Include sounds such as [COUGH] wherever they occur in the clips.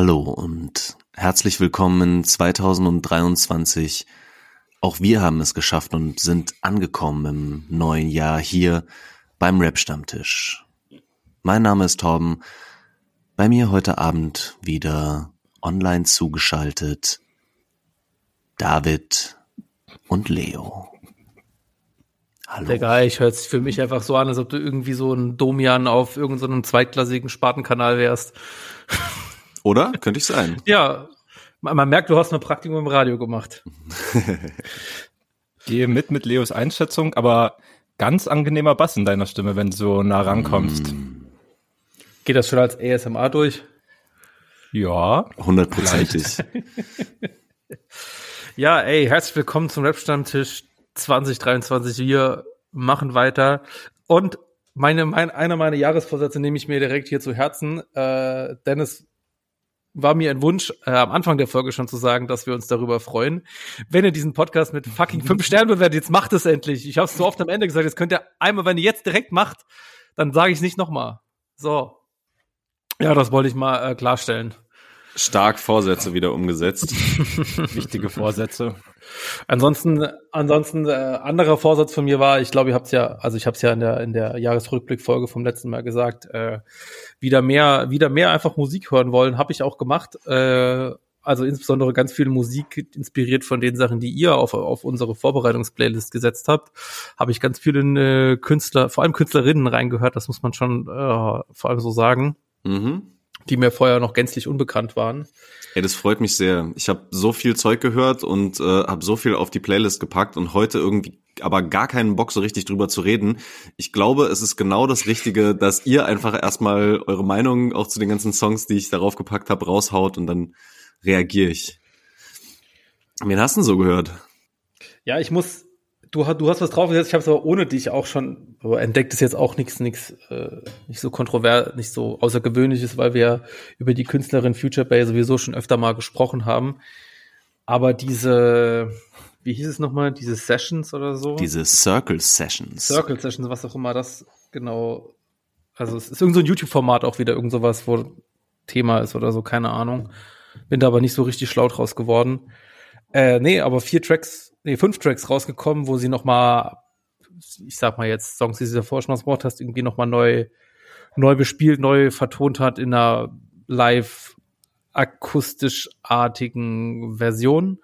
Hallo und herzlich willkommen 2023. Auch wir haben es geschafft und sind angekommen im neuen Jahr hier beim Rap Stammtisch. Mein Name ist Torben. Bei mir heute Abend wieder online zugeschaltet David und Leo. Hallo. Digga, ich hör's für mich einfach so an, als ob du irgendwie so ein Domian auf irgendeinem so zweitklassigen Spartenkanal wärst. Oder? Könnte ich sein. ja. Man, man merkt, du hast ein Praktikum im Radio gemacht. [LAUGHS] Gehe mit mit Leos Einschätzung, aber ganz angenehmer Bass in deiner Stimme, wenn du so nah rankommst. Mm. Geht das schon als ASMR durch? Ja. Hundertprozentig. [LAUGHS] ja, ey, herzlich willkommen zum Rap-Stammtisch 2023. Wir machen weiter. Und meine, mein, einer meiner Jahresvorsätze nehme ich mir direkt hier zu Herzen. Äh, Dennis war mir ein Wunsch, äh, am Anfang der Folge schon zu sagen, dass wir uns darüber freuen. Wenn ihr diesen Podcast mit fucking fünf [LAUGHS] Sternen bewertet, jetzt macht es endlich. Ich habe es so oft am Ende gesagt, jetzt könnt ihr einmal, wenn ihr jetzt direkt macht, dann sage ich es nicht nochmal. So. Ja, das wollte ich mal äh, klarstellen. Stark Vorsätze wieder umgesetzt. [LAUGHS] Wichtige Vorsätze. Ansonsten, ansonsten äh, anderer Vorsatz von mir war, ich glaube, ihr habt ja, also ich habe es ja in der in der Jahresrückblickfolge vom letzten Mal gesagt, äh, wieder mehr, wieder mehr einfach Musik hören wollen, habe ich auch gemacht. Äh, also insbesondere ganz viel Musik inspiriert von den Sachen, die ihr auf, auf unsere Vorbereitungsplaylist gesetzt habt, habe ich ganz viele äh, Künstler, vor allem Künstlerinnen reingehört, das muss man schon äh, vor allem so sagen. Mhm die mir vorher noch gänzlich unbekannt waren. Ey, das freut mich sehr. Ich habe so viel Zeug gehört und äh, habe so viel auf die Playlist gepackt und heute irgendwie aber gar keinen Bock so richtig drüber zu reden. Ich glaube, es ist genau das Richtige, dass ihr einfach erstmal eure Meinung auch zu den ganzen Songs, die ich darauf gepackt habe, raushaut und dann reagiere ich. Wen hast du denn so gehört? Ja, ich muss du, du hast was draufgesetzt, ich habe es aber ohne dich auch schon entdeckt, ist jetzt auch nichts nichts äh, nicht so kontrovers, nicht so außergewöhnliches, weil wir über die Künstlerin Future Bay sowieso schon öfter mal gesprochen haben. Aber diese, wie hieß es nochmal, diese Sessions oder so? Diese Circle Sessions. Circle Sessions, was auch immer das genau. Also es ist irgend so ein YouTube-Format auch wieder, irgend sowas, wo Thema ist oder so, keine Ahnung. Bin da aber nicht so richtig schlau draus geworden. Äh, nee, aber vier Tracks nee, fünf Tracks rausgekommen, wo sie noch mal, ich sag mal jetzt Songs, die sie davor schon ausgebracht hast, irgendwie noch mal neu, neu bespielt, neu vertont hat in einer live akustisch-artigen Version.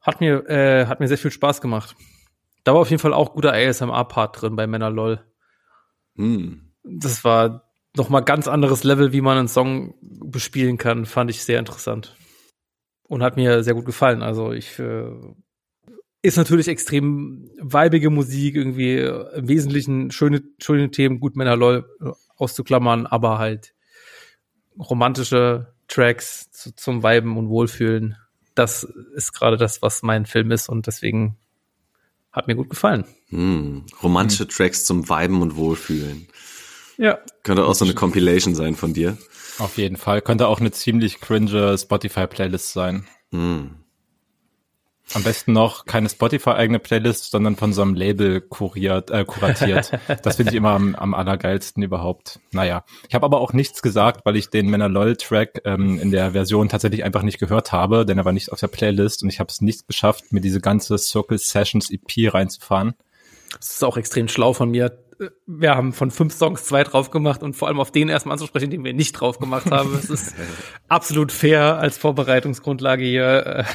Hat mir, äh, hat mir sehr viel Spaß gemacht. Da war auf jeden Fall auch guter ASMR-Part drin bei Männer LOL. Hm. Das war noch mal ganz anderes Level, wie man einen Song bespielen kann, fand ich sehr interessant. Und hat mir sehr gut gefallen. Also ich äh, ist natürlich extrem weibige Musik, irgendwie im Wesentlichen schöne, schöne Themen, gut Männer lol auszuklammern, aber halt romantische Tracks zu, zum Weiben und Wohlfühlen. Das ist gerade das, was mein Film ist und deswegen hat mir gut gefallen. Hm, romantische hm. Tracks zum Weiben und Wohlfühlen. Ja. Könnte auch so eine Compilation sein von dir. Auf jeden Fall. Könnte auch eine ziemlich cringe Spotify-Playlist sein. Hm. Am besten noch keine Spotify-eigene Playlist, sondern von so einem Label kuriert, äh, kuratiert. [LAUGHS] das finde ich immer am, am allergeilsten überhaupt. Naja, ich habe aber auch nichts gesagt, weil ich den Männer LOL-Track ähm, in der Version tatsächlich einfach nicht gehört habe, denn er war nicht auf der Playlist und ich habe es nicht geschafft, mir diese ganze Circle Sessions EP reinzufahren. Das ist auch extrem schlau von mir, wir haben von fünf Songs zwei drauf gemacht und vor allem auf den erstmal anzusprechen, den wir nicht drauf gemacht haben. Es ist [LAUGHS] absolut fair als Vorbereitungsgrundlage hier.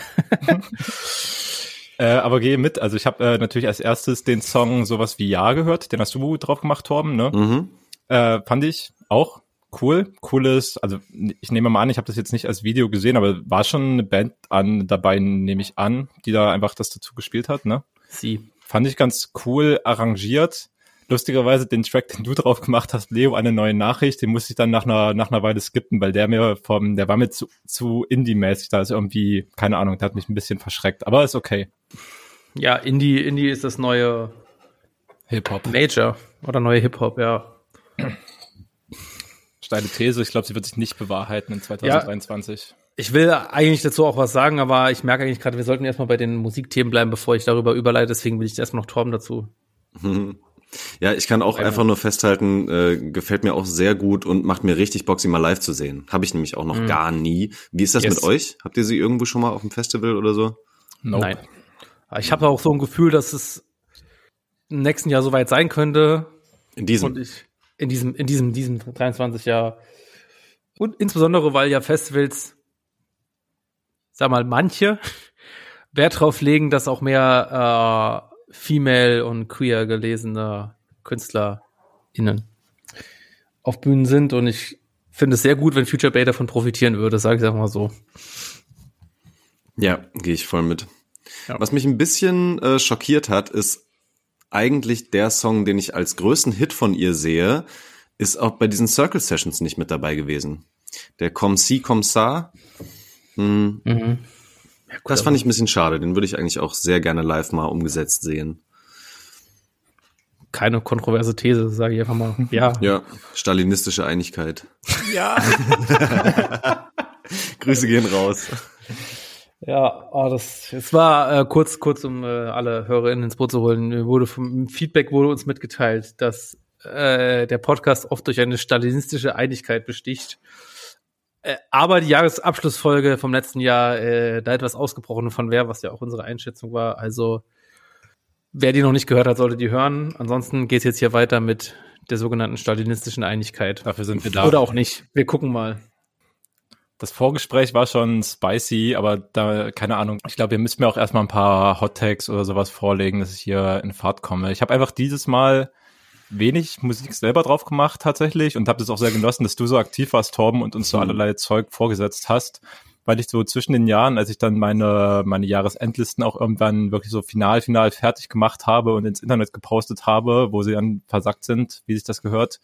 [LAUGHS] äh, aber gehe mit. Also ich habe äh, natürlich als erstes den Song sowas wie Ja gehört. Den hast du drauf gemacht, Torben, ne? Mhm. Äh, fand ich auch cool. Cooles, also ich nehme mal an, ich habe das jetzt nicht als Video gesehen, aber war schon eine Band an dabei, nehme ich an, die da einfach das dazu gespielt hat, ne? Sie. Fand ich ganz cool arrangiert lustigerweise den Track, den du drauf gemacht hast, Leo, eine neue Nachricht, den musste ich dann nach einer, nach einer Weile skippen, weil der mir vom, der war mir zu, zu Indie-mäßig, da ist irgendwie, keine Ahnung, der hat mich ein bisschen verschreckt, aber ist okay. Ja, Indie, Indie ist das neue Hip-Hop. Major oder neue Hip-Hop, ja. Steile These, ich glaube, sie wird sich nicht bewahrheiten in 2023. Ja, ich will eigentlich dazu auch was sagen, aber ich merke eigentlich gerade, wir sollten erstmal bei den Musikthemen bleiben, bevor ich darüber überleite, deswegen will ich erstmal noch Torben dazu. [LAUGHS] Ja, ich kann auch einfach nur festhalten, äh, gefällt mir auch sehr gut und macht mir richtig Bock, sie mal live zu sehen. Habe ich nämlich auch noch mhm. gar nie. Wie ist das yes. mit euch? Habt ihr sie irgendwo schon mal auf dem Festival oder so? Nope. Nein. Ich habe auch so ein Gefühl, dass es im nächsten Jahr soweit sein könnte. In diesem? Und ich, in diesem, in diesem, diesem 23 Jahr. Und insbesondere, weil ja Festivals, sag mal, manche [LAUGHS] Wert drauf legen, dass auch mehr äh, female und queer gelesene KünstlerInnen auf Bühnen sind und ich finde es sehr gut, wenn Future Bay davon profitieren würde, sage ich einfach mal so. Ja, gehe ich voll mit. Ja. Was mich ein bisschen äh, schockiert hat, ist eigentlich der Song, den ich als größten Hit von ihr sehe, ist auch bei diesen Circle Sessions nicht mit dabei gewesen. Der Comme si, comme ça. Hm. Mhm. Ja, gut, das fand ich ein bisschen schade. Den würde ich eigentlich auch sehr gerne live mal umgesetzt sehen. Keine kontroverse These, sage ich einfach mal. Ja. [LAUGHS] Ja, stalinistische Einigkeit. Ja. [LAUGHS] Grüße gehen raus. Ja, oh, das, es war äh, kurz, kurz, um äh, alle HörerInnen ins Boot zu holen, wurde vom Feedback wurde uns mitgeteilt, dass äh, der Podcast oft durch eine stalinistische Einigkeit besticht. Äh, aber die Jahresabschlussfolge vom letzten Jahr, äh, da etwas ausgebrochen von wer, was ja auch unsere Einschätzung war. Also wer die noch nicht gehört hat, sollte die hören. Ansonsten geht's jetzt hier weiter mit der sogenannten stalinistischen Einigkeit. Dafür sind wir da. Oder auch nicht. Wir gucken mal. Das Vorgespräch war schon spicy, aber da, keine Ahnung. Ich glaube, ihr müsst mir auch erstmal ein paar Hot Tags oder sowas vorlegen, dass ich hier in Fahrt komme. Ich habe einfach dieses Mal wenig Musik selber drauf gemacht tatsächlich und habe das auch sehr genossen, dass du so aktiv warst, Torben, und uns so mhm. allerlei Zeug vorgesetzt hast, weil ich so zwischen den Jahren, als ich dann meine meine Jahresendlisten auch irgendwann wirklich so final final fertig gemacht habe und ins Internet gepostet habe, wo sie dann versackt sind, wie sich das gehört,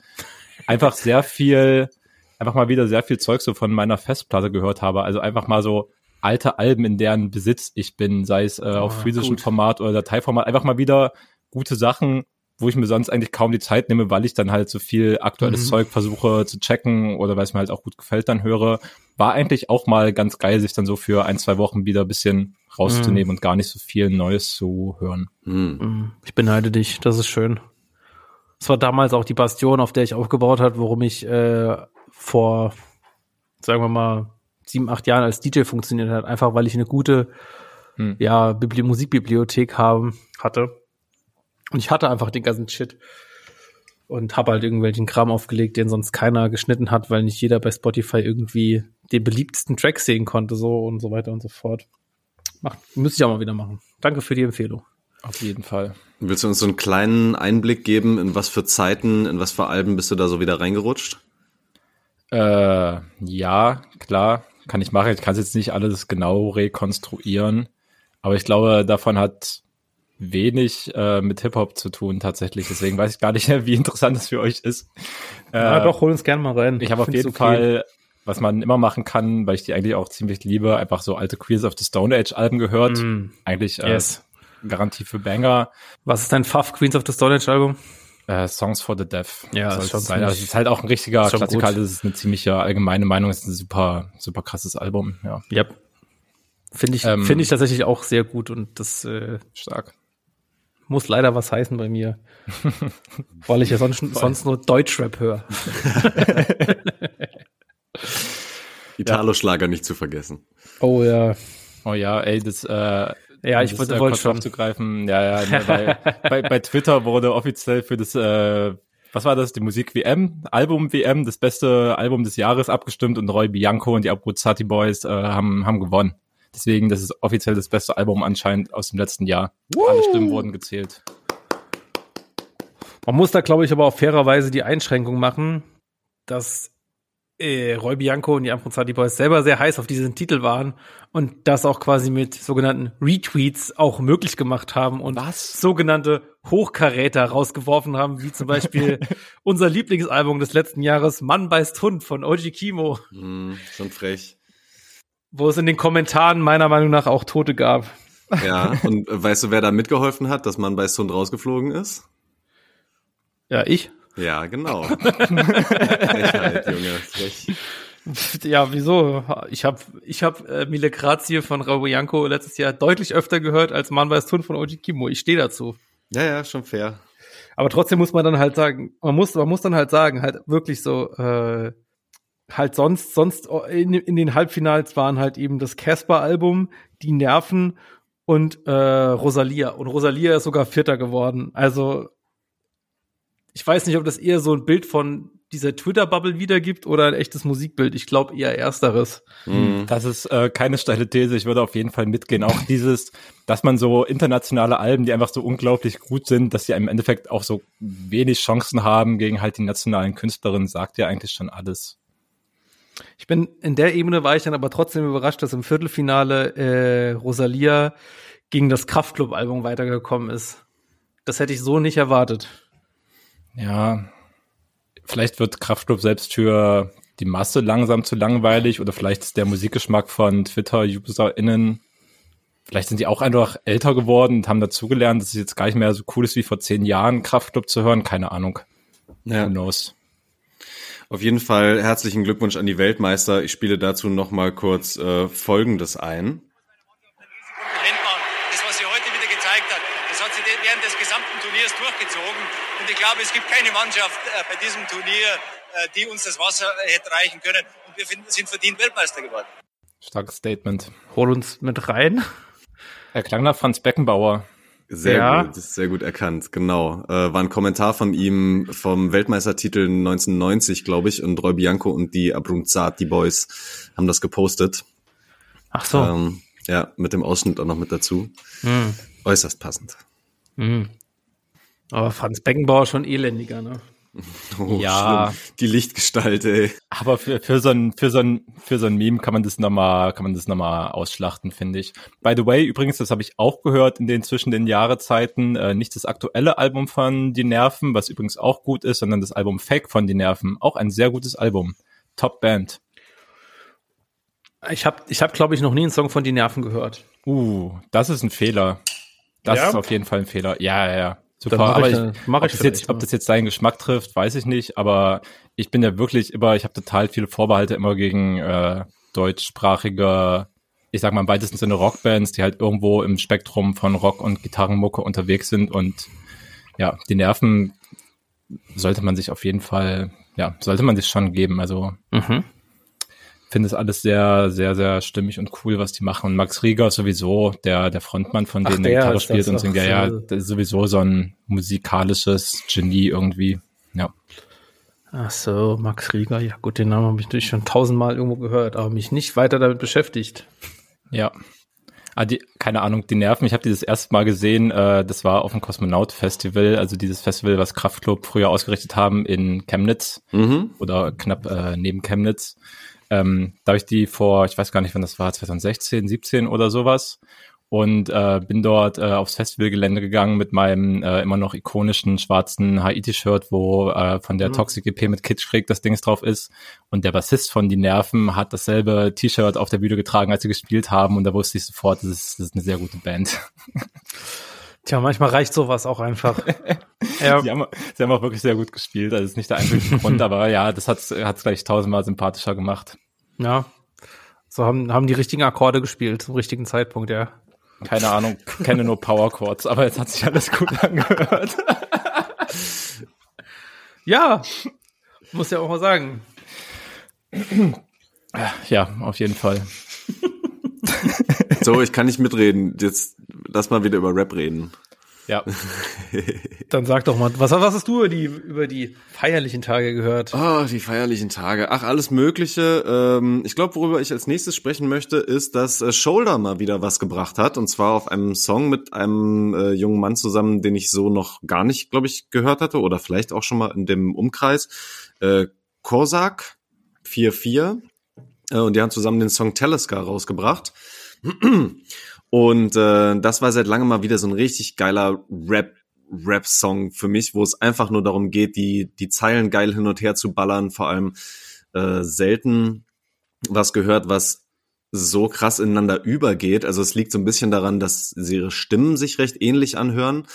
einfach [LAUGHS] sehr viel einfach mal wieder sehr viel Zeug so von meiner Festplatte gehört habe, also einfach mal so alte Alben, in deren Besitz ich bin, sei es äh, auf oh, physischem Format oder Dateiformat, einfach mal wieder gute Sachen wo ich mir sonst eigentlich kaum die Zeit nehme, weil ich dann halt so viel aktuelles mhm. Zeug versuche zu checken oder weil es mir halt auch gut gefällt, dann höre, war eigentlich auch mal ganz geil, sich dann so für ein, zwei Wochen wieder ein bisschen rauszunehmen mhm. und gar nicht so viel Neues zu hören. Mhm. mhm. Ich beneide dich, das ist schön. Das war damals auch die Bastion, auf der ich aufgebaut hat, worum ich äh, vor, sagen wir mal, sieben, acht Jahren als DJ funktioniert hat, einfach weil ich eine gute hm. ja, Bibli Musikbibliothek haben, hatte und ich hatte einfach den ganzen Shit und habe halt irgendwelchen Kram aufgelegt, den sonst keiner geschnitten hat, weil nicht jeder bei Spotify irgendwie den beliebtesten Track sehen konnte, so und so weiter und so fort. Macht, müsste ich auch mal wieder machen. Danke für die Empfehlung. Auf jeden Fall. Willst du uns so einen kleinen Einblick geben, in was für Zeiten, in was für Alben bist du da so wieder reingerutscht? Äh, ja, klar, kann ich machen. Ich kann es jetzt nicht alles genau rekonstruieren, aber ich glaube, davon hat wenig äh, mit Hip-Hop zu tun tatsächlich. Deswegen weiß ich gar nicht, [LAUGHS] wie interessant das für euch ist. Äh, ja, doch, hol uns gerne mal rein. Ich habe auf jeden okay. Fall, was man immer machen kann, weil ich die eigentlich auch ziemlich liebe, einfach so alte Queers of the Stone Age Alben gehört. Mm. Eigentlich äh, yes. Garantie für Banger. Was ist dein Pfaff Queens of the Stone Age Album? Äh, Songs for the Deaf. Ja, das, ist, sein. Also, ist halt auch ein richtiger Klassiker. Das ist eine ziemliche allgemeine Meinung. Das ist ein super, super krasses Album. Ja. Yep. Finde ich, ähm, finde ich tatsächlich auch sehr gut und das äh, stark muss leider was heißen bei mir. [LAUGHS] weil ich ja sonst, sonst nur Deutschrap höre. [LAUGHS] Italo-Schlager nicht zu vergessen. Oh ja. Oh ja, ey, das, äh, ja, ich wollte, äh, wollte schon zugreifen. Ja, ja, ne, bei, [LAUGHS] bei, bei Twitter wurde offiziell für das, äh, was war das, die Musik WM, Album WM, das beste Album des Jahres abgestimmt und Roy Bianco und die Abruzzati Boys äh, haben, haben gewonnen. Deswegen, das ist offiziell das beste Album anscheinend aus dem letzten Jahr. Woo! Alle Stimmen wurden gezählt. Man muss da, glaube ich, aber auch fairerweise die Einschränkung machen, dass äh, Roy Bianco und die Amprozati Boys selber sehr heiß auf diesen Titel waren und das auch quasi mit sogenannten Retweets auch möglich gemacht haben und Was? sogenannte Hochkaräter rausgeworfen haben, wie zum Beispiel [LAUGHS] unser Lieblingsalbum des letzten Jahres, Mann beißt Hund von Oji Kimo. Mm, schon frech. Wo es in den Kommentaren meiner Meinung nach auch Tote gab. Ja, und weißt du, wer da mitgeholfen hat, dass Mann beißt Hund rausgeflogen ist? Ja, ich. Ja, genau. [LAUGHS] Frechheit, Junge. Frech. Ja, wieso? Ich habe ich hab äh, Mille Grazie von Raul Janko letztes Jahr deutlich öfter gehört als Man weiß Tun von Oji Kimo. Ich stehe dazu. Ja, ja, schon fair. Aber trotzdem muss man dann halt sagen, man muss, man muss dann halt sagen, halt wirklich so, äh, halt sonst, sonst in, in den Halbfinals waren halt eben das Casper-Album, die Nerven und äh, Rosalia. Und Rosalia ist sogar Vierter geworden. Also ich weiß nicht, ob das eher so ein Bild von dieser Twitter-Bubble wiedergibt oder ein echtes Musikbild. Ich glaube eher ersteres. Mhm. Das ist äh, keine steile These. Ich würde auf jeden Fall mitgehen. Auch dieses, dass man so internationale Alben, die einfach so unglaublich gut sind, dass sie im Endeffekt auch so wenig Chancen haben gegen halt die nationalen Künstlerinnen, sagt ja eigentlich schon alles. Ich bin in der Ebene war ich dann aber trotzdem überrascht, dass im Viertelfinale äh, Rosalia gegen das Kraftclub-Album weitergekommen ist. Das hätte ich so nicht erwartet. Ja, vielleicht wird Kraftclub selbst für die Masse langsam zu langweilig oder vielleicht ist der Musikgeschmack von Twitter-UserInnen, vielleicht sind die auch einfach älter geworden und haben dazugelernt, dass es jetzt gar nicht mehr so cool ist wie vor zehn Jahren Kraftclub zu hören. Keine Ahnung. Ja. Who knows? Auf jeden Fall herzlichen Glückwunsch an die Weltmeister. Ich spiele dazu noch mal kurz äh, Folgendes ein. Das, was sie heute wieder gezeigt hat, das hat sie während des gesamten Turniers durchgezogen. Und ich glaube, es gibt keine Mannschaft äh, bei diesem Turnier, äh, die uns das Wasser hätte reichen können. Und wir sind verdient Weltmeister geworden. Starkes Statement. Hol uns mit rein. Er klang nach Franz Beckenbauer. Sehr ja. gut, sehr gut erkannt, genau. Äh, war ein Kommentar von ihm vom Weltmeistertitel 1990, glaube ich, und Roy Bianco und die Abrunzat, die Boys, haben das gepostet. Ach so. Ähm, ja, mit dem Ausschnitt auch noch mit dazu. Mhm. Äußerst passend. Mhm. Aber Franz Beckenbauer schon elendiger, ne? [LAUGHS] Oh, ja, schlimm. die Lichtgestalt, ey. Aber für, für so ein für so ein für so ein Meme kann man das nochmal kann man das nochmal ausschlachten, finde ich. By the way, übrigens, das habe ich auch gehört in den zwischen den Jahrezeiten, äh, nicht das aktuelle Album von Die Nerven, was übrigens auch gut ist, sondern das Album Fake von Die Nerven, auch ein sehr gutes Album. Top Band. Ich habe ich habe glaube ich noch nie einen Song von Die Nerven gehört. Uh, das ist ein Fehler. Das ja? ist auf jeden Fall ein Fehler. Ja, ja, ja. Super, aber ich, mach ich ob, das jetzt, ob das jetzt seinen Geschmack trifft, weiß ich nicht, aber ich bin ja wirklich immer, ich habe total viele Vorbehalte immer gegen äh, deutschsprachige, ich sag mal im weitesten Sinne Rockbands, die halt irgendwo im Spektrum von Rock und Gitarrenmucke unterwegs sind und ja, die Nerven sollte man sich auf jeden Fall, ja, sollte man sich schon geben. Also mhm finde es alles sehr, sehr, sehr stimmig und cool, was die machen. Und Max Rieger sowieso, der, der Frontmann von denen, der Gitarre spielt und singt, ja, ja, der ist sowieso so ein musikalisches Genie irgendwie. Ja. Ach so, Max Rieger, ja gut, den Namen habe ich natürlich schon tausendmal irgendwo gehört, aber mich nicht weiter damit beschäftigt. Ja. Ah, die, keine Ahnung, die Nerven, ich habe dieses erste Mal gesehen, äh, das war auf dem Kosmonaut Festival, also dieses Festival, was Kraftklub früher ausgerichtet haben in Chemnitz mhm. oder knapp äh, neben Chemnitz. Ähm, da habe ich die vor, ich weiß gar nicht, wann das war, 2016, 17 oder sowas. Und äh, bin dort äh, aufs Festivalgelände gegangen mit meinem äh, immer noch ikonischen schwarzen Haiti-Shirt, wo äh, von der mhm. Toxic EP mit Kitsch Krieg das Dings drauf ist. Und der Bassist von Die Nerven hat dasselbe T-Shirt auf der Bühne getragen, als sie gespielt haben. Und da wusste ich sofort, das ist, das ist eine sehr gute Band. [LAUGHS] Tja, manchmal reicht sowas auch einfach. [LAUGHS] ja. sie, haben, sie haben auch wirklich sehr gut gespielt. Also ist nicht der einzige [LAUGHS] Grund, aber ja, das hat es gleich tausendmal sympathischer gemacht. Ja. So haben, haben die richtigen Akkorde gespielt zum richtigen Zeitpunkt, ja. Keine Ahnung, kenne nur Power Chords, aber jetzt hat sich alles gut [LAUGHS] angehört. ja, muss ja auch mal sagen. Ja, auf jeden Fall. so, ich kann nicht mitreden. Jetzt lass mal wieder über Rap reden. Ja. [LAUGHS] Dann sag doch mal, was, was hast du über die, über die feierlichen Tage gehört? Oh, die feierlichen Tage. Ach, alles Mögliche. Ähm, ich glaube, worüber ich als nächstes sprechen möchte, ist, dass äh, Shoulder mal wieder was gebracht hat. Und zwar auf einem Song mit einem äh, jungen Mann zusammen, den ich so noch gar nicht, glaube ich, gehört hatte. Oder vielleicht auch schon mal in dem Umkreis. Äh, Korsak 4-4 äh, und die haben zusammen den Song Telescar rausgebracht. Und äh, das war seit langem mal wieder so ein richtig geiler Rap Rap-Song für mich, wo es einfach nur darum geht, die, die Zeilen geil hin und her zu ballern, vor allem äh, selten was gehört, was so krass ineinander übergeht. Also es liegt so ein bisschen daran, dass ihre Stimmen sich recht ähnlich anhören,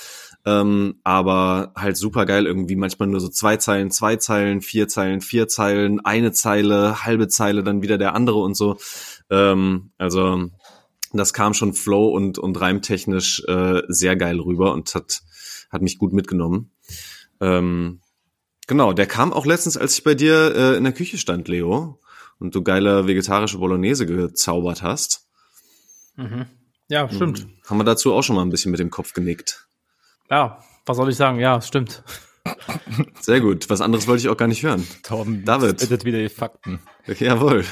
ähm, aber halt super geil irgendwie manchmal nur so zwei Zeilen, zwei Zeilen, vier Zeilen, vier Zeilen, eine Zeile, halbe Zeile, dann wieder der andere und so. Ähm, also das kam schon flow und und reimtechnisch äh, sehr geil rüber und hat hat mich gut mitgenommen. Ähm, genau, der kam auch letztens, als ich bei dir äh, in der Küche stand, Leo, und du geile vegetarische Bolognese gezaubert hast. Mhm. Ja, stimmt. Mhm. Haben wir dazu auch schon mal ein bisschen mit dem Kopf genickt. Ja, was soll ich sagen? Ja, stimmt. Sehr gut. Was anderes wollte ich auch gar nicht hören. Torben, David. bittet wieder die Fakten. Jawohl.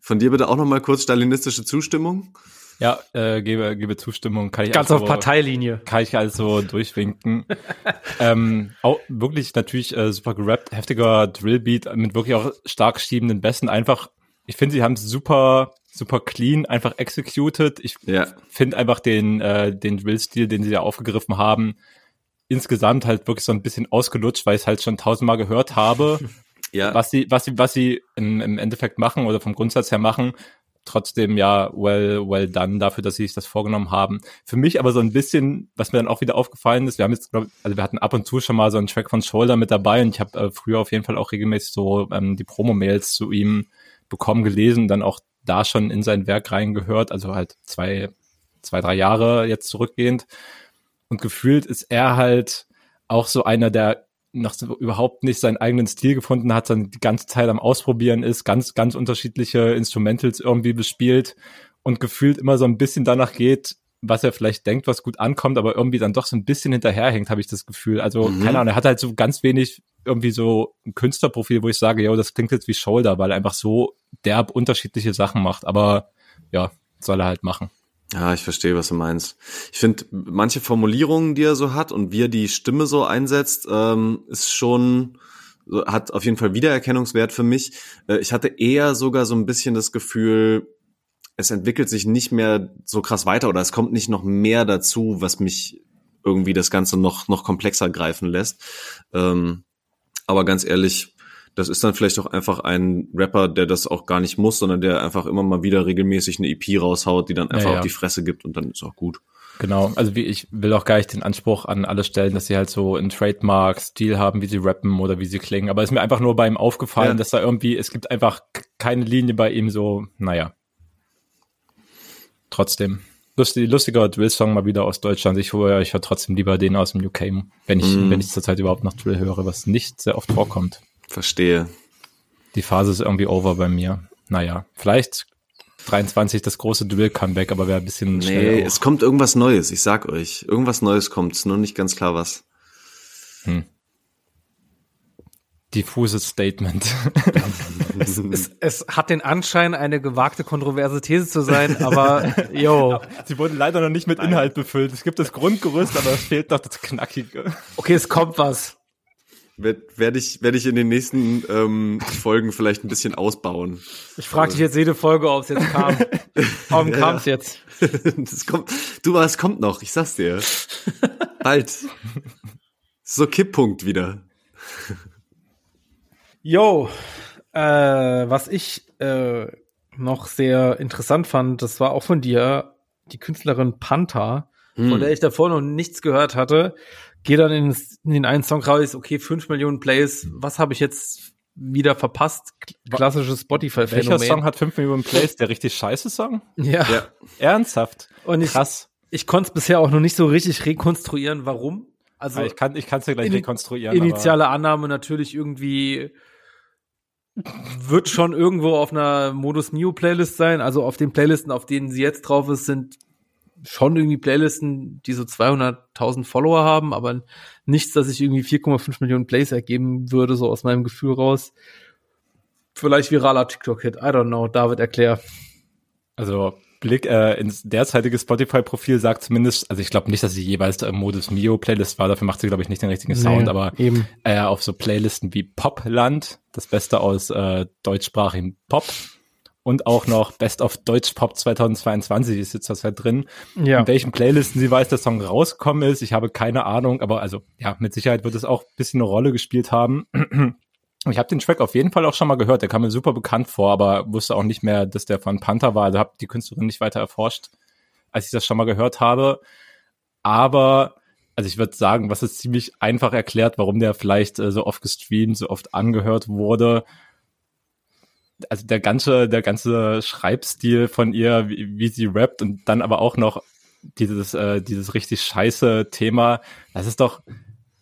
Von dir bitte auch noch mal kurz stalinistische Zustimmung. Ja, äh, gebe, gebe Zustimmung. Kann ich Ganz also, auf Parteilinie. Kann ich also durchwinken. [LAUGHS] ähm, auch wirklich natürlich äh, super gerappt, heftiger Drillbeat mit wirklich auch stark schiebenden Bässen. Einfach, ich finde, sie haben super, super clean, einfach executed. Ich Ja. finde einfach den, äh, den Drill-Stil, den sie da aufgegriffen haben, insgesamt halt wirklich so ein bisschen ausgelutscht, weil ich es halt schon tausendmal gehört habe. Ja. was sie, was sie, was sie im, im Endeffekt machen oder vom Grundsatz her machen, trotzdem ja well, well done dafür, dass sie sich das vorgenommen haben. Für mich aber so ein bisschen, was mir dann auch wieder aufgefallen ist, wir haben jetzt, glaub, also wir hatten ab und zu schon mal so einen Track von Shoulder mit dabei und ich habe äh, früher auf jeden Fall auch regelmäßig so ähm, die Promo-Mails zu ihm bekommen, gelesen, dann auch da schon in sein Werk reingehört, also halt zwei, zwei, drei Jahre jetzt zurückgehend. Und gefühlt ist er halt auch so einer, der noch so überhaupt nicht seinen eigenen Stil gefunden hat, sondern die ganze Zeit am Ausprobieren ist, ganz, ganz unterschiedliche Instrumentals irgendwie bespielt und gefühlt immer so ein bisschen danach geht, was er vielleicht denkt, was gut ankommt, aber irgendwie dann doch so ein bisschen hinterherhängt, habe ich das Gefühl. Also, Mhm. keine Ahnung, er hat halt so ganz wenig irgendwie so ein Künstlerprofil, wo ich sage, yo, das klingt jetzt wie Shoulder, weil er einfach so derb unterschiedliche Sachen macht. Aber ja, soll er halt machen. Ja, ich verstehe, was du meinst. Ich finde, manche Formulierungen, die er so hat und wie er die Stimme so einsetzt, ähm, ist schon, hat auf jeden Fall Wiedererkennungswert für mich. Äh, ich hatte eher sogar so ein bisschen das Gefühl, es entwickelt sich nicht mehr so krass weiter oder es kommt nicht noch mehr dazu, was mich irgendwie das Ganze noch, noch komplexer greifen lässt. Ähm, aber ganz ehrlich, das ist dann vielleicht auch einfach ein Rapper, der das auch gar nicht muss, sondern der einfach immer mal wieder regelmäßig eine EP raushaut, die dann einfach ja. auf die Fresse gibt und dann ist auch gut. Genau, also wie ich will auch gar nicht den Anspruch an alle stellen, dass sie halt so einen Trademark-Stil haben, wie sie rappen oder wie sie klingen. Aber es ist mir einfach nur bei ihm aufgefallen, Ja. dass da irgendwie, es gibt einfach keine Linie bei ihm so, naja. Trotzdem. Lustig, lustiger Drill-Song mal wieder aus Deutschland. Ich höre, ich höre trotzdem lieber den aus dem UK, wenn ich, Mm. wenn ich zurzeit überhaupt noch Drill höre, was nicht sehr oft vorkommt. Verstehe. Die Phase ist irgendwie over bei mir. Naja, vielleicht 23 das große Drill-Comeback, aber wäre ein bisschen Nee, schnell. es kommt irgendwas Neues, ich sag euch. Irgendwas Neues kommt, ist nur nicht ganz klar was. diffuses Statement. [LAUGHS] Es, es, es hat den Anschein, eine gewagte, kontroverse These zu sein, aber [LAUGHS] yo, Sie wurden leider noch nicht mit Inhalt befüllt. Es gibt das Grundgerüst, aber es fehlt noch das Knackige. okay, es kommt was. Werde werd ich, werd ich in den nächsten ähm, Folgen vielleicht ein bisschen ausbauen. Ich frage dich jetzt jede Folge, ob es jetzt kam. [LAUGHS] Warum kam es jetzt? [LAUGHS] das kommt, du, es kommt noch, ich sag's dir. Bald. [LAUGHS] So Kipppunkt wieder. Yo, äh, was ich äh, noch sehr interessant fand, das war auch von dir, die Künstlerin Panther, von der ich davor noch nichts gehört hatte, gehe dann in, in den einen Song raus, okay, fünf Millionen Plays, was habe ich jetzt wieder verpasst? Klassisches Spotify-Phänomen. Welcher Song hat 5 Millionen Plays? Der richtig scheiße Song? Ja. Ja. Ernsthaft? Und ich, Krass. ich konnte es bisher auch noch nicht so richtig rekonstruieren, warum. Also ich kann ich kann's dir gleich ini- rekonstruieren. initiale Annahme natürlich irgendwie wird schon irgendwo auf einer Modus Mio Playlist sein. Also auf den Playlisten, auf denen sie jetzt drauf ist, sind schon irgendwie Playlisten, die so 200.000 Follower haben, aber nichts, dass ich irgendwie 4,5 Millionen Plays ergeben würde, so aus meinem Gefühl raus. Vielleicht viraler TikTok-Hit, I don't know. David, erklär. Also Blick äh, ins derzeitige Spotify-Profil sagt zumindest, also ich glaube nicht, dass sie jeweils im Modus Mio Playlist war, dafür macht sie, glaube ich, nicht den richtigen Sound, nee, aber eben. Äh, auf so Playlisten wie Popland, das Beste aus äh, deutschsprachigen Pop und auch noch Best of Deutsch Pop 2022 ist jetzt das halt drin. Ja. In welchen Playlisten sie weiß, der Song rausgekommen ist, ich habe keine Ahnung, aber also ja, mit Sicherheit wird es auch ein bisschen eine Rolle gespielt haben. [CLEARS THROAT] Ich habe den Track auf jeden Fall auch schon mal gehört. Der kam mir super bekannt vor, aber wusste auch nicht mehr, dass der von Panther war. Also habe die Künstlerin nicht weiter erforscht, als ich das schon mal gehört habe. Aber also ich würde sagen, was es ziemlich einfach erklärt, warum der vielleicht äh, so oft gestreamt, so oft angehört wurde. Also der ganze, der ganze Schreibstil von ihr, wie, wie sie rappt und dann aber auch noch dieses, äh, dieses richtig scheiße Thema. Das ist doch,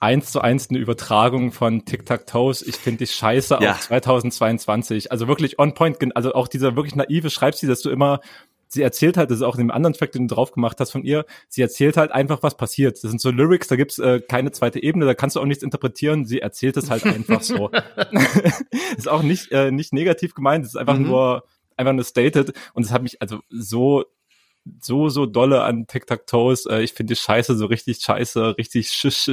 eins zu eins eine Übertragung von Tic-Tac-Toes. Ich finde die scheiße ja. auf 2022. Also wirklich on point. Also auch dieser wirklich naive Schreibstil, dass du immer, sie erzählt halt, das ist auch in dem anderen Track, den du drauf gemacht hast von ihr, sie erzählt halt einfach, was passiert. Das sind so Lyrics, da gibt's äh, keine zweite Ebene, da kannst du auch nichts interpretieren. Sie erzählt es halt einfach so. [LAUGHS] [LAUGHS] ist auch nicht, äh, nicht negativ gemeint, es ist einfach mhm. nur, einfach nur stated. Und es hat mich also so so, so dolle an Tic-Tac-Toes. Äh, ich finde die Scheiße so richtig scheiße, richtig schisch,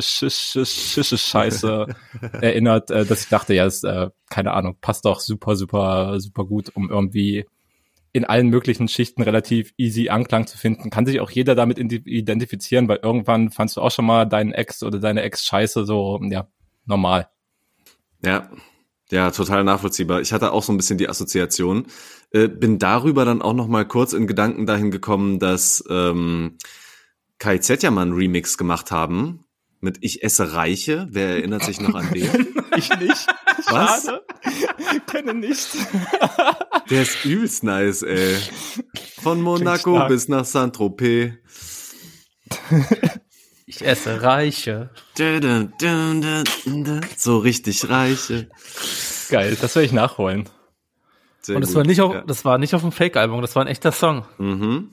scheiße [LAUGHS] erinnert, äh, dass ich dachte, ja, ist, äh, keine Ahnung, passt doch super, super, super gut, um irgendwie in allen möglichen Schichten relativ easy Anklang zu finden. Kann sich auch jeder damit identifizieren, weil irgendwann fandst du auch schon mal deinen Ex oder deine Ex scheiße, so, ja, normal. Ja, ja, total nachvollziehbar. Ich hatte auch so ein bisschen die Assoziation. Äh, bin darüber dann auch noch mal kurz in Gedanken dahin gekommen, dass ähm, Kai Zettermann Remix gemacht haben mit Ich esse Reiche. Wer erinnert sich noch an den? [LAUGHS] ich nicht. Was? Schade. [LAUGHS] Kenne nicht. [LAUGHS] Der ist übelst nice, ey. Von Monaco bis nach Saint-Tropez. Ich esse Reiche. So richtig Reiche. Geil, das werde ich nachholen. Sehr Und das gut. war nicht auf, ja. das war nicht auf dem Fake-Album, das war ein echter Song. Mhm.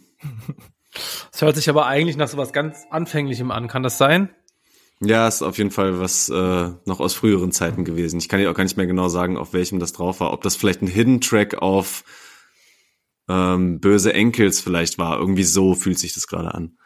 Das hört sich aber eigentlich nach so was ganz Anfänglichem an. Kann das sein? Ja, ist auf jeden Fall was äh, noch aus früheren Zeiten gewesen. Ich kann dir auch gar nicht mehr genau sagen, auf welchem das drauf war. Ob das vielleicht ein Hidden Track auf ähm, Böse Enkels vielleicht war. Irgendwie so fühlt sich das gerade an.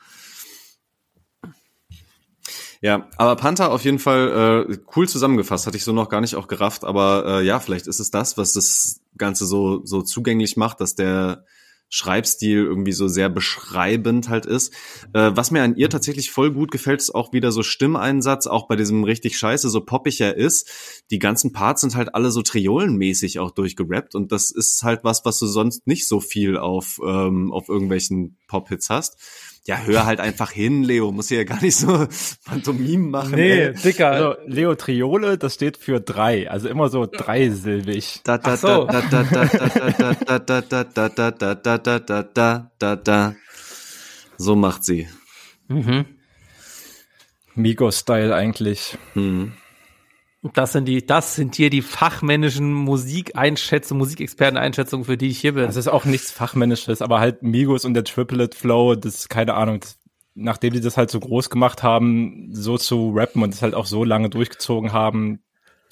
Ja, aber Panther auf jeden Fall äh, cool zusammengefasst, hatte ich so noch gar nicht auch gerafft, aber äh, ja, vielleicht ist es das, was das Ganze so, so zugänglich macht, dass der Schreibstil irgendwie so sehr beschreibend halt ist. Äh, was mir an ihr tatsächlich voll gut gefällt, ist auch wieder so Stimmeinsatz, auch bei diesem richtig scheiße, so poppig er ist. Die ganzen Parts sind halt alle so triolenmäßig auch durchgerappt und das ist halt was, was du sonst nicht so viel auf, ähm, auf irgendwelchen Pop-Hits hast ja, hör halt einfach hin, Leo. Muss ja gar nicht so Pantomimen machen. Nee, ey. Dicker. Also, Leo Triole, das steht für drei. Also immer so dreisilbig. Da, da, da, da, da, da, da, da, da, da, da, da, da, da, da, da, da, da, da. So macht sie. Mhm. Migo-Style eigentlich. Mhm. Das sind die, das sind hier die fachmännischen Musikeinschätzungen, Musikexperteneinschätzungen, für die ich hier bin. Das ist auch nichts Fachmännisches, aber halt Migos und der Triplet Flow, das ist keine Ahnung, das, nachdem die das halt so groß gemacht haben, so zu rappen und das halt auch so lange durchgezogen haben,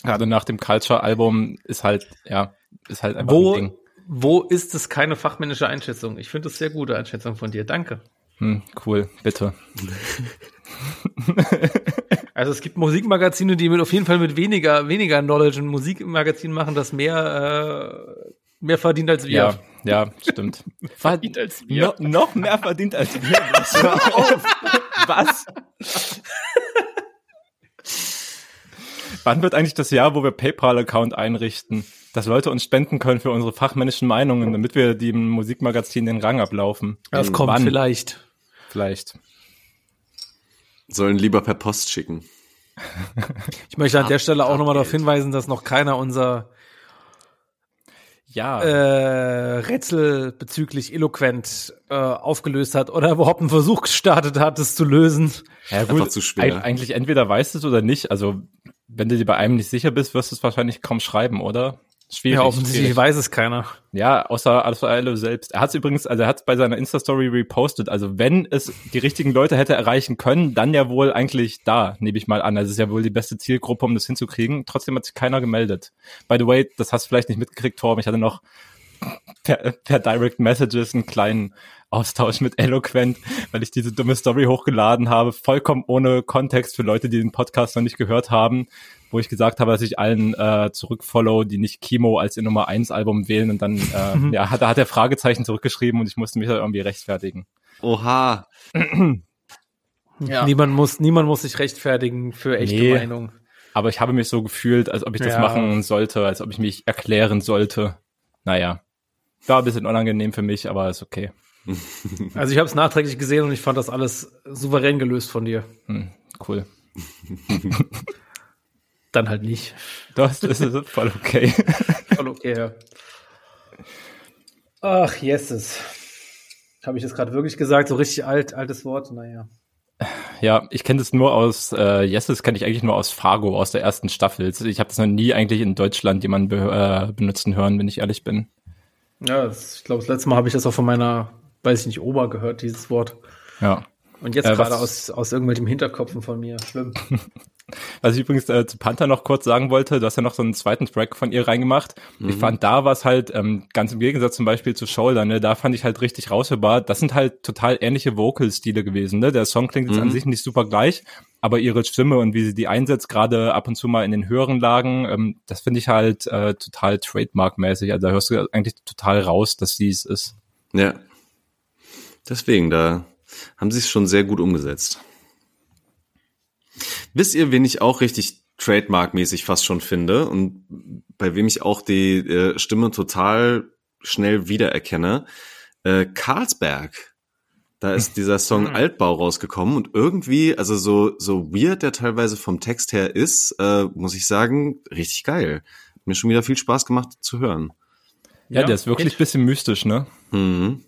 gerade nach dem Culture-Album, ist halt, ja, ist halt einfach wo, ein Ding. Wo ist es keine fachmännische Einschätzung? Ich finde das sehr gute Einschätzung von dir. Danke. Hm, cool, bitte. [LAUGHS] [LAUGHS] also es gibt Musikmagazine, die mit auf jeden Fall mit weniger, weniger Knowledge ein Musikmagazin machen, das mehr, äh, mehr verdient als wir. Ja, ja, stimmt. [LAUGHS] verdient als wir. No, noch mehr verdient als wir. [LAUGHS] Was? Wann wird eigentlich das Jahr, wo wir PayPal-Account einrichten, dass Leute uns spenden können für unsere fachmännischen Meinungen, damit wir dem Musikmagazin den Rang ablaufen? Das kommt Wann? vielleicht. Vielleicht. Sollen lieber per Post schicken. [LAUGHS] Ich möchte an der Stelle auch nochmal darauf hinweisen, dass noch keiner unser ja. äh, Rätsel bezüglich eloquent äh, aufgelöst hat oder überhaupt einen Versuch gestartet hat, es zu lösen. Ja, gut, Einfach zu schwer. Eigentlich entweder weißt du es oder nicht. Also wenn du dir bei einem nicht sicher bist, wirst du es wahrscheinlich kaum schreiben, oder? Schwierig. Ja, offensichtlich schwierig. weiß es keiner. Ja, außer Alpha selbst. Er hat es übrigens, also er hat es bei seiner Insta-Story repostet. Also wenn es die richtigen Leute hätte erreichen können, dann ja wohl eigentlich da, nehme ich mal an. Also es ist ja wohl die beste Zielgruppe, um das hinzukriegen. Trotzdem hat sich keiner gemeldet. By the way, das hast du vielleicht nicht mitgekriegt, Torben. Ich hatte noch per, per Direct Messages einen kleinen Austausch mit Eloquent, weil ich diese dumme Story hochgeladen habe, vollkommen ohne Kontext für Leute, die den Podcast noch nicht gehört haben, wo ich gesagt habe, dass ich allen äh, zurückfollow, die nicht Kimo als ihr Nummer 1 Album wählen und dann äh, mhm. ja, hat, da hat er Fragezeichen zurückgeschrieben und ich musste mich da irgendwie rechtfertigen. Oha. ja. Niemand muss niemand muss sich rechtfertigen für echte nee, Meinung. Aber ich habe mich so gefühlt, als ob ich das ja. machen sollte, als ob ich mich erklären sollte. Naja, war ein bisschen unangenehm für mich, aber ist okay. [LAUGHS] Also ich habe es nachträglich gesehen und ich fand das alles souverän gelöst von dir. Hm, cool. [LAUGHS] Dann halt nicht. Das, das ist [LAUGHS] voll okay. voll okay, ja. Ach, yeses. Habe ich das gerade wirklich gesagt? So richtig alt, altes Wort? Naja. Ja, ich kenne das nur aus, äh, Yeses kenne ich eigentlich nur aus Fargo, aus der ersten Staffel. Ich habe das noch nie eigentlich in Deutschland jemanden be äh, benutzen hören, wenn ich ehrlich bin. Ja, das, ich glaube, das letzte Mal habe ich das auch von meiner weiß ich nicht, Ober gehört, dieses Wort. Ja. Und jetzt äh, gerade aus, aus irgendwelchem Hinterkopfen von mir. Schlimm. [LAUGHS] Was ich übrigens äh, zu Panther noch kurz sagen wollte, du hast ja noch so einen zweiten Track von ihr reingemacht. Mhm. Ich fand, da war es halt, ähm, ganz im Gegensatz zum Beispiel zu Shoulder, ne, da fand ich halt richtig raushörbar. Das sind halt total ähnliche Vocal-Stile gewesen. Ne? Der Song klingt jetzt mhm. an sich nicht super gleich, aber ihre Stimme und wie sie die einsetzt, gerade ab und zu mal in den höheren Lagen, ähm, das finde ich halt äh, total trademark-mäßig. Also da hörst du eigentlich total raus, dass sie es ist. Ja, Deswegen, da haben sie es schon sehr gut umgesetzt. Wisst ihr, wen ich auch richtig Trademark-mäßig fast schon finde und bei wem ich auch die äh, Stimme total schnell wiedererkenne? Äh, Karlsberg. Da ist [LAUGHS] dieser Song hm. Altbau rausgekommen und irgendwie, also so, so weird der teilweise vom Text her ist, äh, muss ich sagen, richtig geil. Hat mir schon wieder viel Spaß gemacht zu hören. Ja, ja der ist wirklich bisschen mystisch, ne? Mhm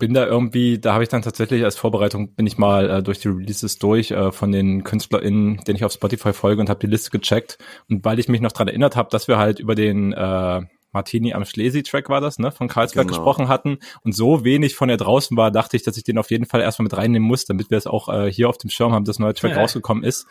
bin da irgendwie, da habe ich dann tatsächlich als Vorbereitung, bin ich mal äh, durch die Releases durch äh, von den KünstlerInnen, denen ich auf Spotify folge und habe die Liste gecheckt. Und weil ich mich noch dran erinnert habe, dass wir halt über den äh, Martini am Schlesi-Track war das, ne, von Karlsberg genau. gesprochen hatten und so wenig von der draußen war, dachte ich, dass ich den auf jeden Fall erstmal mit reinnehmen muss, damit wir es auch äh, hier auf dem Schirm haben, dass neuer Track ja. rausgekommen ist.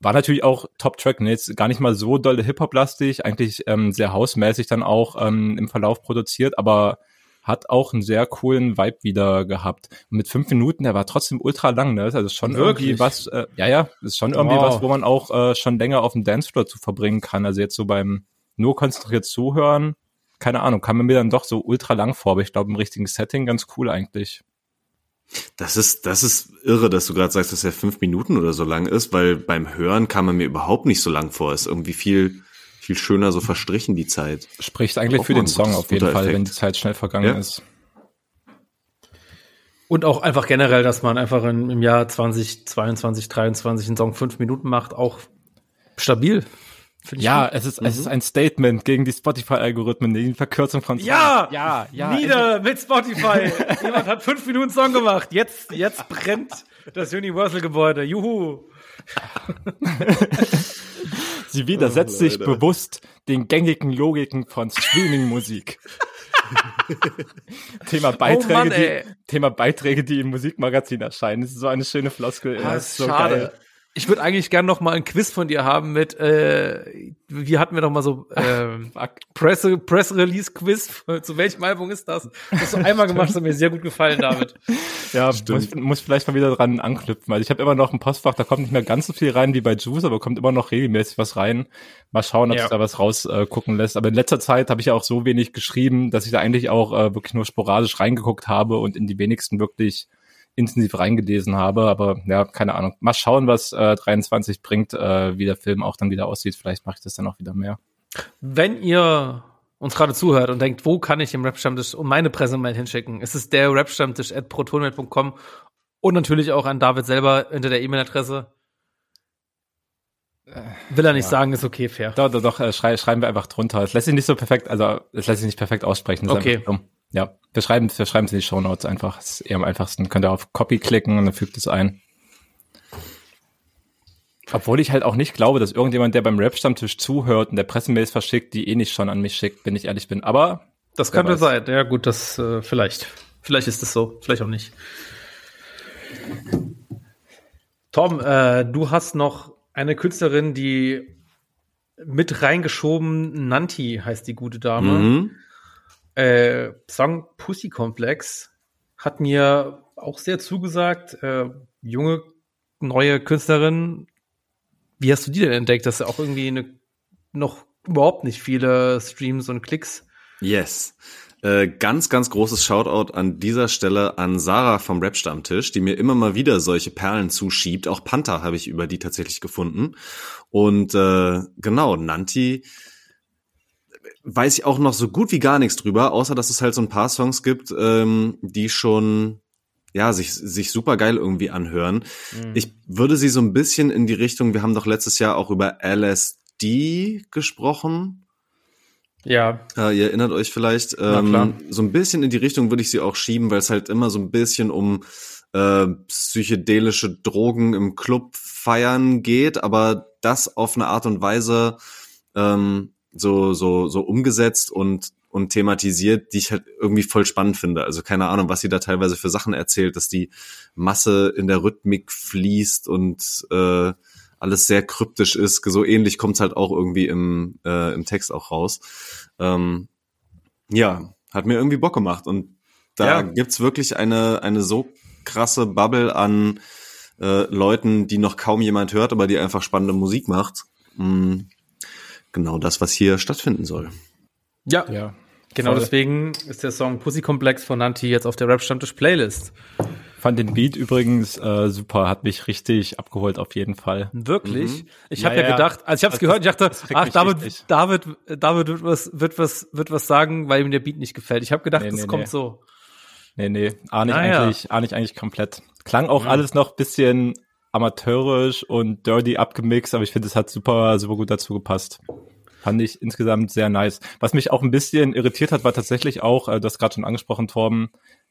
War natürlich auch Top-Track, ne? jetzt gar nicht mal so dolle Hip-Hop-lastig, eigentlich ähm, sehr hausmäßig dann auch ähm, im Verlauf produziert, aber hat auch einen sehr coolen Vibe wieder gehabt. Und mit fünf Minuten, der war trotzdem ultra lang, ne? Also schon Wirklich? irgendwie was, äh, ja, ja, ist schon irgendwie wow. was, wo man auch äh, schon länger auf dem Dancefloor zu verbringen kann. Also jetzt so beim nur konzentriert zuhören, keine Ahnung, kam mir dann doch so ultra lang vor, aber ich glaube im richtigen Setting ganz cool eigentlich. Das ist, das ist irre, dass du gerade sagst, dass er fünf Minuten oder so lang ist, weil beim Hören kam er mir überhaupt nicht so lang vor. Ist irgendwie viel, viel schöner so verstrichen, die Zeit. Spricht eigentlich für den Song auf jeden Fall, Effekt. wenn die Zeit schnell vergangen ja. ist. Und auch einfach generell, dass man einfach in, im Jahr 2022, 2023 einen Song fünf Minuten macht, auch stabil. Ja, es ist, mhm. es ist ein Statement gegen die Spotify-Algorithmen, die Verkürzung von Songs. Ja, ja, ja. Nieder mit Spotify. Jemand hat fünf Minuten Song gemacht. Jetzt, jetzt brennt das Universal-Gebäude. Juhu. [LAUGHS] Sie widersetzt oh, sich bewusst den gängigen Logiken von Streaming-Musik. [LAUGHS] Thema Beiträge, oh Mann, die, Thema Beiträge, die im Musikmagazin erscheinen. Das ist so eine schöne Floskel. Ah, ist so schade. Geil. Ich würde eigentlich gern noch mal ein Quiz von dir haben mit, äh, wie hatten wir noch mal so [LAUGHS] äh, Press, Press Release Quiz. [LAUGHS] Zu welchem Album ist das? Das hast du einmal gemacht, das hat mir sehr gut gefallen, David. Ja, muss, muss vielleicht mal wieder dran anknüpfen, weil ich habe immer noch ein Postfach, da kommt nicht mehr ganz so viel rein wie bei Juice, aber kommt immer noch regelmäßig was rein. Mal schauen, ob ja. sich da was raus äh, lässt. Aber in letzter Zeit habe ich ja auch so wenig geschrieben, dass ich da eigentlich auch äh, wirklich nur sporadisch reingeguckt habe und in die wenigsten wirklich intensiv reingelesen habe, aber ja, keine Ahnung. Mal schauen, was äh, 23 bringt, äh, wie der Film auch dann wieder aussieht. Vielleicht mache ich das dann auch wieder mehr. Wenn ihr uns gerade zuhört und denkt, wo kann ich im Rap-Stammtisch um meine Präsemail hinschicken? Es ist der Rap-Stammtisch at protonmail.com und natürlich auch an David selber hinter der E-Mail-Adresse. Will er nicht ja. sagen, ist okay, fair. Doch, doch, doch, äh, schrei schreiben wir einfach drunter. Es lässt sich nicht so perfekt, also es lässt sich nicht perfekt aussprechen. Okay. Ja, wir schreiben, wir schreiben es in die Show Notes einfach. Das ist eher am einfachsten. Könnt ihr auf Copy klicken und dann fügt es ein. Obwohl ich halt auch nicht glaube, dass irgendjemand, der beim Rap-Stammtisch zuhört und der Pressemails verschickt, die eh nicht schon an mich schickt, wenn ich ehrlich bin. Aber das könnte weiß. sein. Ja, gut, das äh, vielleicht. Vielleicht ist es so, vielleicht auch nicht. Tom, äh, du hast noch eine Künstlerin, die mit reingeschoben, Nanti heißt die gute Dame. Mhm. Äh, Song Pussy Complex hat mir auch sehr zugesagt. Äh, junge, neue Künstlerin. Wie hast du die denn entdeckt? Das ist auch irgendwie eine, noch überhaupt nicht viele Streams und Klicks. Yes. Äh, ganz, ganz großes Shoutout an dieser Stelle an Sarah vom Rap-Stammtisch, die mir immer mal wieder solche Perlen zuschiebt. Auch Panther habe ich über die tatsächlich gefunden. Und äh, genau, Nanti weiß ich auch noch so gut wie gar nichts drüber, außer dass es halt so ein paar Songs gibt, ähm, die schon ja, sich, sich super geil irgendwie anhören. Mhm. Ich würde sie so ein bisschen in die Richtung, wir haben doch letztes Jahr auch über LSD gesprochen. Ja. Äh, ihr erinnert euch vielleicht. Ähm, so ein bisschen in die Richtung würde ich sie auch schieben, weil es halt immer so ein bisschen um äh, psychedelische Drogen im Club feiern geht, aber das auf eine Art und Weise ähm, so, so, so umgesetzt und und thematisiert, die ich halt irgendwie voll spannend finde. Also keine Ahnung, was sie da teilweise für Sachen erzählt, dass die Masse in der Rhythmik fließt und äh, alles sehr kryptisch ist. So ähnlich kommt es halt auch irgendwie im, äh, im Text auch raus. Ähm, ja, hat mir irgendwie Bock gemacht. Und da ja. gibt's wirklich eine, eine so krasse Bubble an äh, Leuten, die noch kaum jemand hört, aber die einfach spannende Musik macht. Mhm. Genau das, was hier stattfinden soll. Ja, ja. Genau Voll. deswegen ist der Song Pussy Complex von Nanti jetzt auf der Rap-Stammtisch Playlist. Fand den Beat übrigens äh, super, hat mich richtig abgeholt auf jeden Fall. Wirklich? Mhm. Ich habe ja, ja, gedacht, als ich habe es gehört, ich dachte, ach, David, David, David wird was, wird was, wird was sagen, weil ihm der Beat nicht gefällt. Ich habe gedacht, nee, das nee, kommt nee. so. Nee, nee, ahne ich ah, eigentlich, ja. ahne ich eigentlich komplett. Klang auch ja. alles noch bisschen amateurisch und dirty abgemixt, aber ich finde, es hat super, super gut dazu gepasst. Fand ich insgesamt sehr nice. Was mich auch ein bisschen irritiert hat, war tatsächlich auch, äh, du hast gerade schon angesprochen, Torben,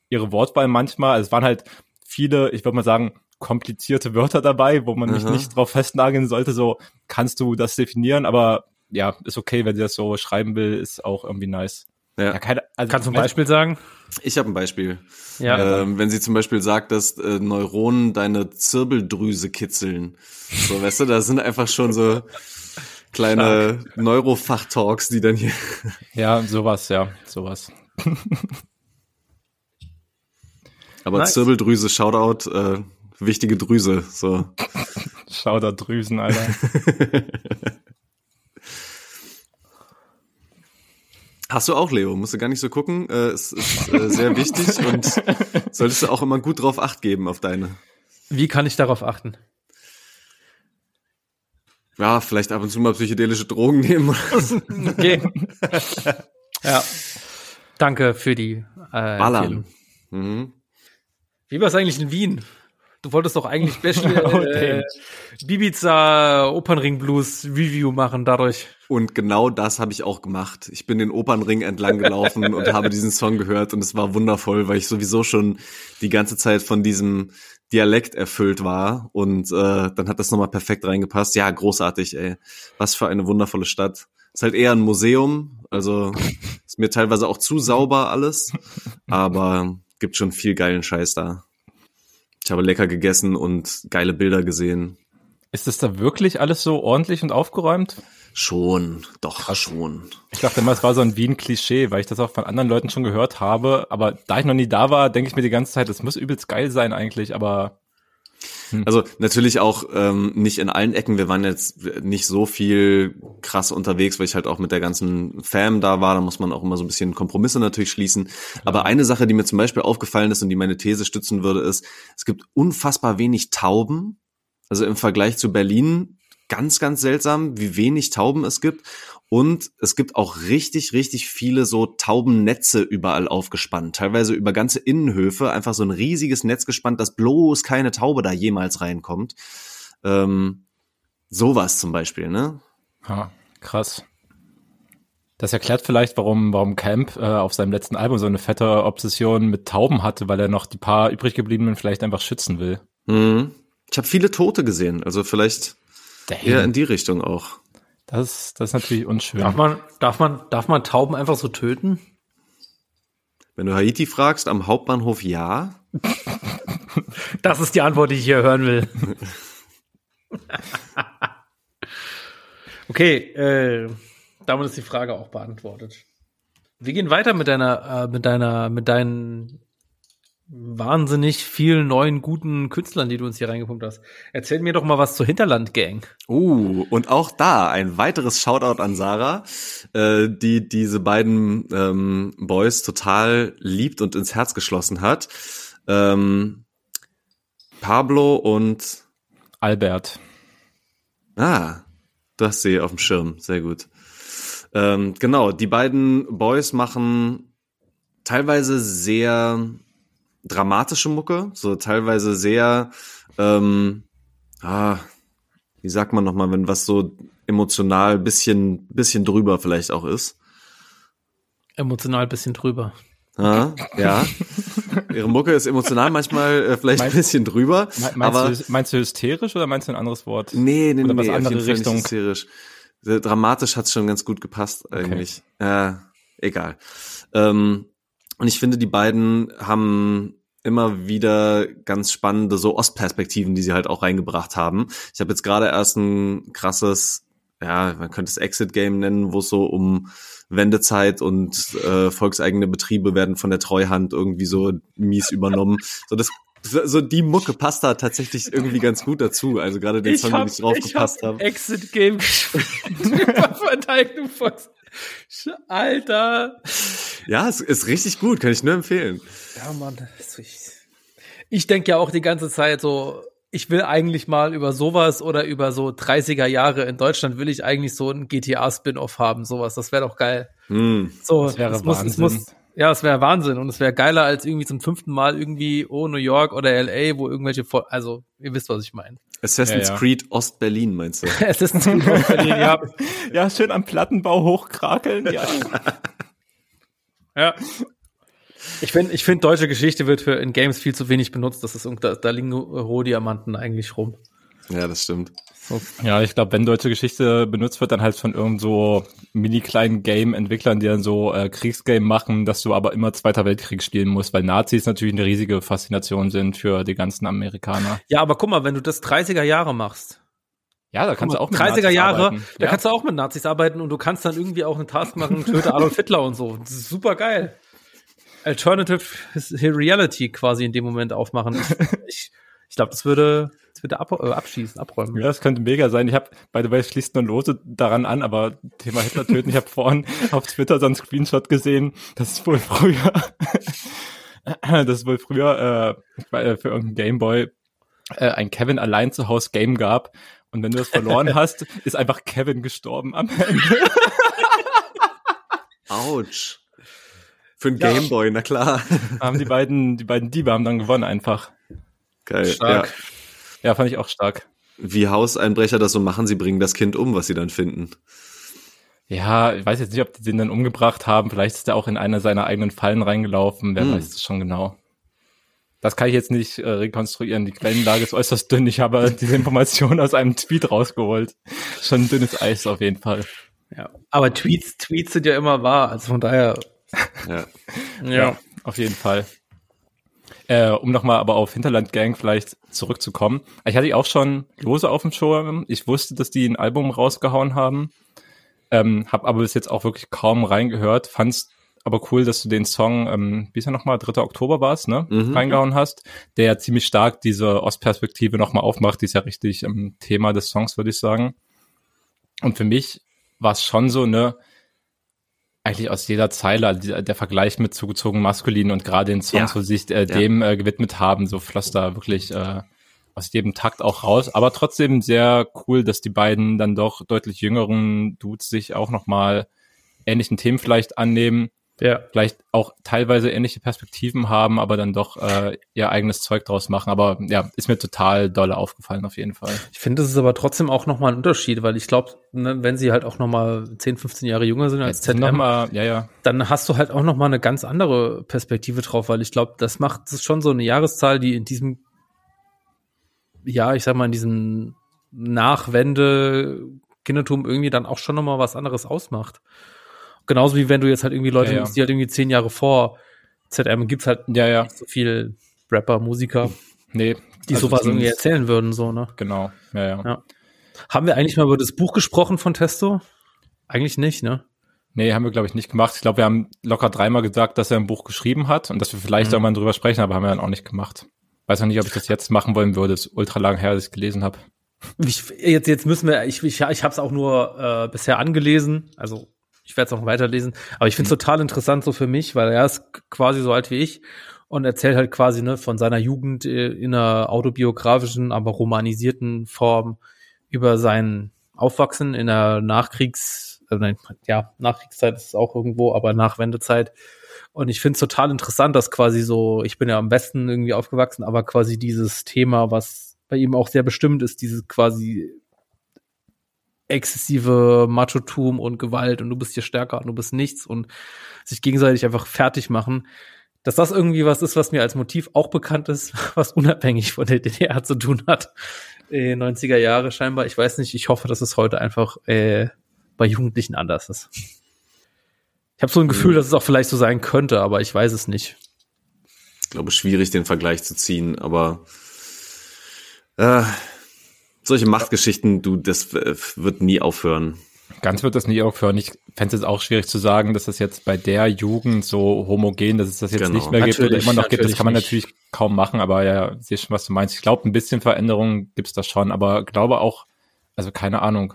ihre Wortwahl manchmal. Also es waren halt viele, ich würde mal sagen, komplizierte Wörter dabei, wo man mich nicht drauf festnageln sollte. So, kannst du das definieren? Aber ja, ist okay, wenn sie das so schreiben will, ist auch irgendwie nice. Ja. ja keine, also, Kannst du ein Beispiel sagen? Ich habe ein Beispiel. Ja. Ähm, wenn sie zum Beispiel sagt, dass äh, Neuronen deine Zirbeldrüse kitzeln. So, weißt du, da sind einfach schon so kleine Neurofachtalks, die dann hier. [LAUGHS] Ja, sowas, ja, sowas. Aber nice. Zirbeldrüse, Shoutout, äh, wichtige Drüse, so. [LAUGHS] Shoutout Drüsen, Alter. [LAUGHS] Hast du auch, Leo? Musst du gar nicht so gucken. Äh, es ist äh, sehr wichtig und solltest du auch immer gut drauf acht geben auf deine. Wie kann ich darauf achten? Ja, vielleicht ab und zu mal psychedelische Drogen nehmen. okay. ja. Danke für die äh, Ballern. Mhm. Wie war es eigentlich in Wien? Du wolltest doch eigentlich [LAUGHS] Special oh, äh, Bibiza Opernring Blues Review machen dadurch. Und genau das habe ich auch gemacht. Ich bin den Opernring entlang gelaufen [LAUGHS] und habe diesen Song gehört und es war wundervoll, weil ich sowieso schon die ganze Zeit von diesem Dialekt erfüllt war und äh, dann hat das nochmal perfekt reingepasst. Ja, großartig, ey. Was für eine wundervolle Stadt. Ist halt eher ein Museum, also ist mir teilweise auch zu sauber alles, aber gibt schon viel geilen Scheiß da. Ich habe lecker gegessen und geile Bilder gesehen. Ist das da wirklich alles so ordentlich und aufgeräumt? Schon, doch, Krass. schon. Ich dachte immer, es war so ein Wien-Klischee, weil ich das auch von anderen Leuten schon gehört habe. Aber da ich noch nie da war, denke ich mir die ganze Zeit, das muss übelst geil sein eigentlich, aber. Hm. Also natürlich auch ähm, nicht in allen Ecken. Wir waren jetzt nicht so viel krass unterwegs, weil ich halt auch mit der ganzen Fam da war. Da muss man auch immer so ein bisschen Kompromisse natürlich schließen. Ja. Aber eine Sache, die mir zum Beispiel aufgefallen ist und die meine These stützen würde, ist, es gibt unfassbar wenig Tauben. Also im Vergleich zu Berlin ganz, ganz seltsam, wie wenig Tauben es gibt. Und es gibt auch richtig, richtig viele so Taubennetze überall aufgespannt. Teilweise über ganze Innenhöfe. Einfach so ein riesiges Netz gespannt, dass bloß keine Taube da jemals reinkommt. Ähm, sowas zum Beispiel, ne? Ha, krass. Das erklärt vielleicht, warum, warum Camp äh, auf seinem letzten Album so eine fette Obsession mit Tauben hatte, weil er noch die paar übrig gebliebenen vielleicht einfach schützen will. Mhm. Ich habe viele Tote gesehen, also vielleicht Damn. eher in die Richtung auch. Das, das ist natürlich unschön. Darf man, darf man, darf man Tauben einfach so töten? Wenn du Haiti fragst, am Hauptbahnhof ja. das ist die Antwort, die ich hier hören will. [LAUGHS] okay, äh, damit ist die Frage auch beantwortet. Wir gehen weiter mit deiner, äh, mit deiner, mit deinen wahnsinnig vielen neuen guten Künstlern, die du uns hier reingepumpt hast. Erzähl mir doch mal was zur Hinterland Gang. Uh, und auch da ein weiteres Shoutout an Sarah, äh, die diese beiden ähm, Boys total liebt und ins Herz geschlossen hat. Ähm, Pablo und Albert. Ah, du hast sie auf dem Schirm, sehr gut. Ähm, genau, die beiden Boys machen teilweise sehr dramatische Mucke, so teilweise sehr, ähm, ah, wie sagt man nochmal, wenn was so emotional bisschen, bisschen drüber vielleicht auch ist. Emotional bisschen drüber. Ah, ja. Ihre Mucke ist emotional manchmal äh, vielleicht meinst, ein bisschen drüber. Meinst, aber, du, meinst du hysterisch oder meinst du ein anderes Wort? Nee, nee, oder nee, was andere Richtung. hysterisch. Dramatisch hat's schon ganz gut gepasst eigentlich. Okay. Äh, egal. Ähm, und ich finde, die beiden haben immer wieder ganz spannende so Ostperspektiven, die sie halt auch reingebracht haben. Ich habe jetzt gerade erst ein krasses, ja, man könnte es Exit-Game nennen, wo es so um Wendezeit und äh, volkseigene Betriebe werden von der Treuhand irgendwie so mies übernommen. So das so die Mucke passt da tatsächlich irgendwie ganz gut dazu. Also gerade den Song, hab, den ich drauf ich gepasst habe. Hab Exit Game [LAUGHS] gespielt. Alter. Ja, es ist richtig gut, kann ich nur empfehlen. Ja, Mann. Ich denke ja auch die ganze Zeit so, ich will eigentlich mal über sowas oder über so 30er Jahre in Deutschland will ich eigentlich so ein GTA-Spin-Off haben, sowas. Das wäre doch geil. Mm, so, das wäre Wahnsinn. Muss, es muss, ja, es wäre Wahnsinn und es wäre geiler als irgendwie zum fünften Mal irgendwie oh New York oder LA, wo irgendwelche, also ihr wisst, was ich meine. Assassin's Ja, ja. Creed Ost-Berlin, meinst du? [LAUGHS] Assassin's Creed Berlin, ja. Ja, schön am Plattenbau hochkrakeln. Ja. [LAUGHS] Ja. Ich finde, ich finde, deutsche Geschichte wird für in Games viel zu wenig benutzt. Das ist, da, da liegen Rohdiamanten eigentlich rum. Ja, das stimmt. Ja, ich glaube, wenn deutsche Geschichte benutzt wird, dann halt von irgend so mini kleinen Game-Entwicklern, die dann so äh, Kriegsgame machen, dass du aber immer Zweiter Weltkrieg spielen musst, weil Nazis natürlich eine riesige Faszination sind für die ganzen Amerikaner. Ja, aber guck mal, wenn du das 30er Jahre machst. Ja, da kannst mal, du auch mit 30er Nazis Jahre, arbeiten. da ja. kannst du auch mit Nazis arbeiten und du kannst dann irgendwie auch eine Task machen, töte Adolf Hitler und so. Das ist super geil. Alternative Reality quasi in dem Moment aufmachen. Ich, ich glaube, das würde, würde ab, äh, abschießen, abräumen. Ja, das könnte mega sein. Ich habe, by the way, es schließt nur lose daran an, aber Thema Hitler töten. Ich habe vorhin [LAUGHS] auf Twitter so einen Screenshot gesehen, das ist wohl früher, [LAUGHS] das ist wohl früher äh, äh, für irgendeinen Gameboy äh, ein Kevin allein zu Hause Game gab. Und wenn du das verloren [LAUGHS] hast, ist einfach Kevin gestorben am Ende. Autsch. Für ein Ja. Gameboy, na klar. haben die beiden, die beiden Diebe haben dann gewonnen einfach. Geil. Stark. Ja. Ja, fand ich auch stark. Wie Hauseinbrecher das so machen, sie bringen das Kind um, was sie dann finden. Ja, ich weiß jetzt nicht, ob die den dann umgebracht haben. Vielleicht ist er auch in eine seiner eigenen Fallen reingelaufen. Wer Hm. weiß es schon genau. Das kann ich jetzt nicht äh, rekonstruieren. Die Quellenlage ist äußerst dünn. Ich habe [LAUGHS] diese Information aus einem Tweet rausgeholt. Schon ein dünnes Eis auf jeden Fall. Ja. Aber Tweets, Tweets sind ja immer wahr. Also von daher, Ja. ja. auf jeden Fall. Äh, um nochmal aber auf Hinterland Gang vielleicht zurückzukommen. Ich hatte auch schon lose auf dem Schirm. Ich wusste, dass die ein Album rausgehauen haben. Ähm, hab aber bis jetzt auch wirklich kaum reingehört. Fand's aber cool, dass du den Song, ähm, wie ist er nochmal, 3. Oktober war es, ne? Mhm. Reingehauen hast, der ja ziemlich stark diese Ostperspektive nochmal aufmacht. Die ist ja richtig ähm, Thema des Songs, würde ich sagen. Und für mich war es schon so, ne, eigentlich aus jeder Zeile, also der, Vergleich mit zugezogen maskulin und gerade in Songs, Ja. wo sie sich äh, dem äh, gewidmet haben, so floss da wirklich äh, aus jedem Takt auch raus. Aber trotzdem sehr cool, dass die beiden dann doch deutlich jüngeren Dudes sich auch nochmal ähnlichen Themen vielleicht annehmen, Ja. vielleicht auch teilweise ähnliche Perspektiven haben, aber dann doch äh, ihr eigenes Zeug draus machen. Aber ja, ist mir total doll aufgefallen auf jeden Fall. Ich finde, das ist aber trotzdem auch nochmal ein Unterschied, weil ich glaube, ne, wenn sie halt auch nochmal 10, 15 Jahre jünger sind als ZM, mal, ja, ja. dann hast du halt auch nochmal eine ganz andere Perspektive drauf, weil ich glaube, das macht, das ist schon so eine Jahreszahl, die in diesem, ja, ich sag mal, in diesem Nachwende-Kindertum irgendwie dann auch schon nochmal was anderes ausmacht. Genauso wie wenn du jetzt halt irgendwie Leute Ja, nimmst, die halt irgendwie zehn Jahre vor ZM gibt's halt Ja, ja. nicht so viel Rapper, Musiker, Nee. die also sowas irgendwie erzählen würden, so, ne? Genau. Ja, ja. Ja. Haben wir eigentlich mal über das Buch gesprochen von Testo? Eigentlich nicht, ne? Nee, haben wir, glaube ich, nicht gemacht. Ich glaube, wir haben locker dreimal gesagt, dass er ein Buch geschrieben hat und dass wir vielleicht mhm. auch mal drüber sprechen, aber haben wir dann auch nicht gemacht. Weiß auch nicht, ob ich das jetzt machen wollen würde. Es ist ultra lang her, dass ich gelesen habe. Ich, jetzt, jetzt müssen wir, ich, ich, ich habe es auch nur äh, bisher angelesen, also ich werde es auch weiterlesen, aber ich finde es mhm. total interessant so für mich, weil er ist quasi so alt wie ich und erzählt halt quasi ne, von seiner Jugend äh, in einer autobiografischen, aber romanisierten Form über sein Aufwachsen in der Nachkriegs, äh, ja, Nachkriegszeit ist es auch irgendwo, aber Nachwendezeit. Und ich finde es total interessant, dass quasi so, ich bin ja am besten irgendwie aufgewachsen, aber quasi dieses Thema, was bei ihm auch sehr bestimmt ist, dieses quasi exzessive Machotum und Gewalt und du bist hier stärker und du bist nichts und sich gegenseitig einfach fertig machen, dass das irgendwie was ist, was mir als Motiv auch bekannt ist, [LAUGHS] was unabhängig von der DDR zu tun hat. Äh, 90er Jahre scheinbar. Ich weiß nicht, ich hoffe, dass es heute einfach äh, bei Jugendlichen anders ist. Ich habe so ein Gefühl, dass es auch vielleicht so sein könnte, aber ich weiß es nicht. Ich glaube, schwierig, den Vergleich zu ziehen, aber äh, solche Machtgeschichten, du, das wird nie aufhören. Ganz wird das nie aufhören. Ich fände es jetzt auch schwierig zu sagen, dass das jetzt bei der Jugend so homogen, dass es das jetzt genau. nicht mehr gibt oder immer noch gibt. Das kann man nicht. natürlich kaum machen, aber ja, sehe schon, was du meinst. Ich glaube, ein bisschen Veränderung gibt's da schon, aber glaube auch, also keine Ahnung,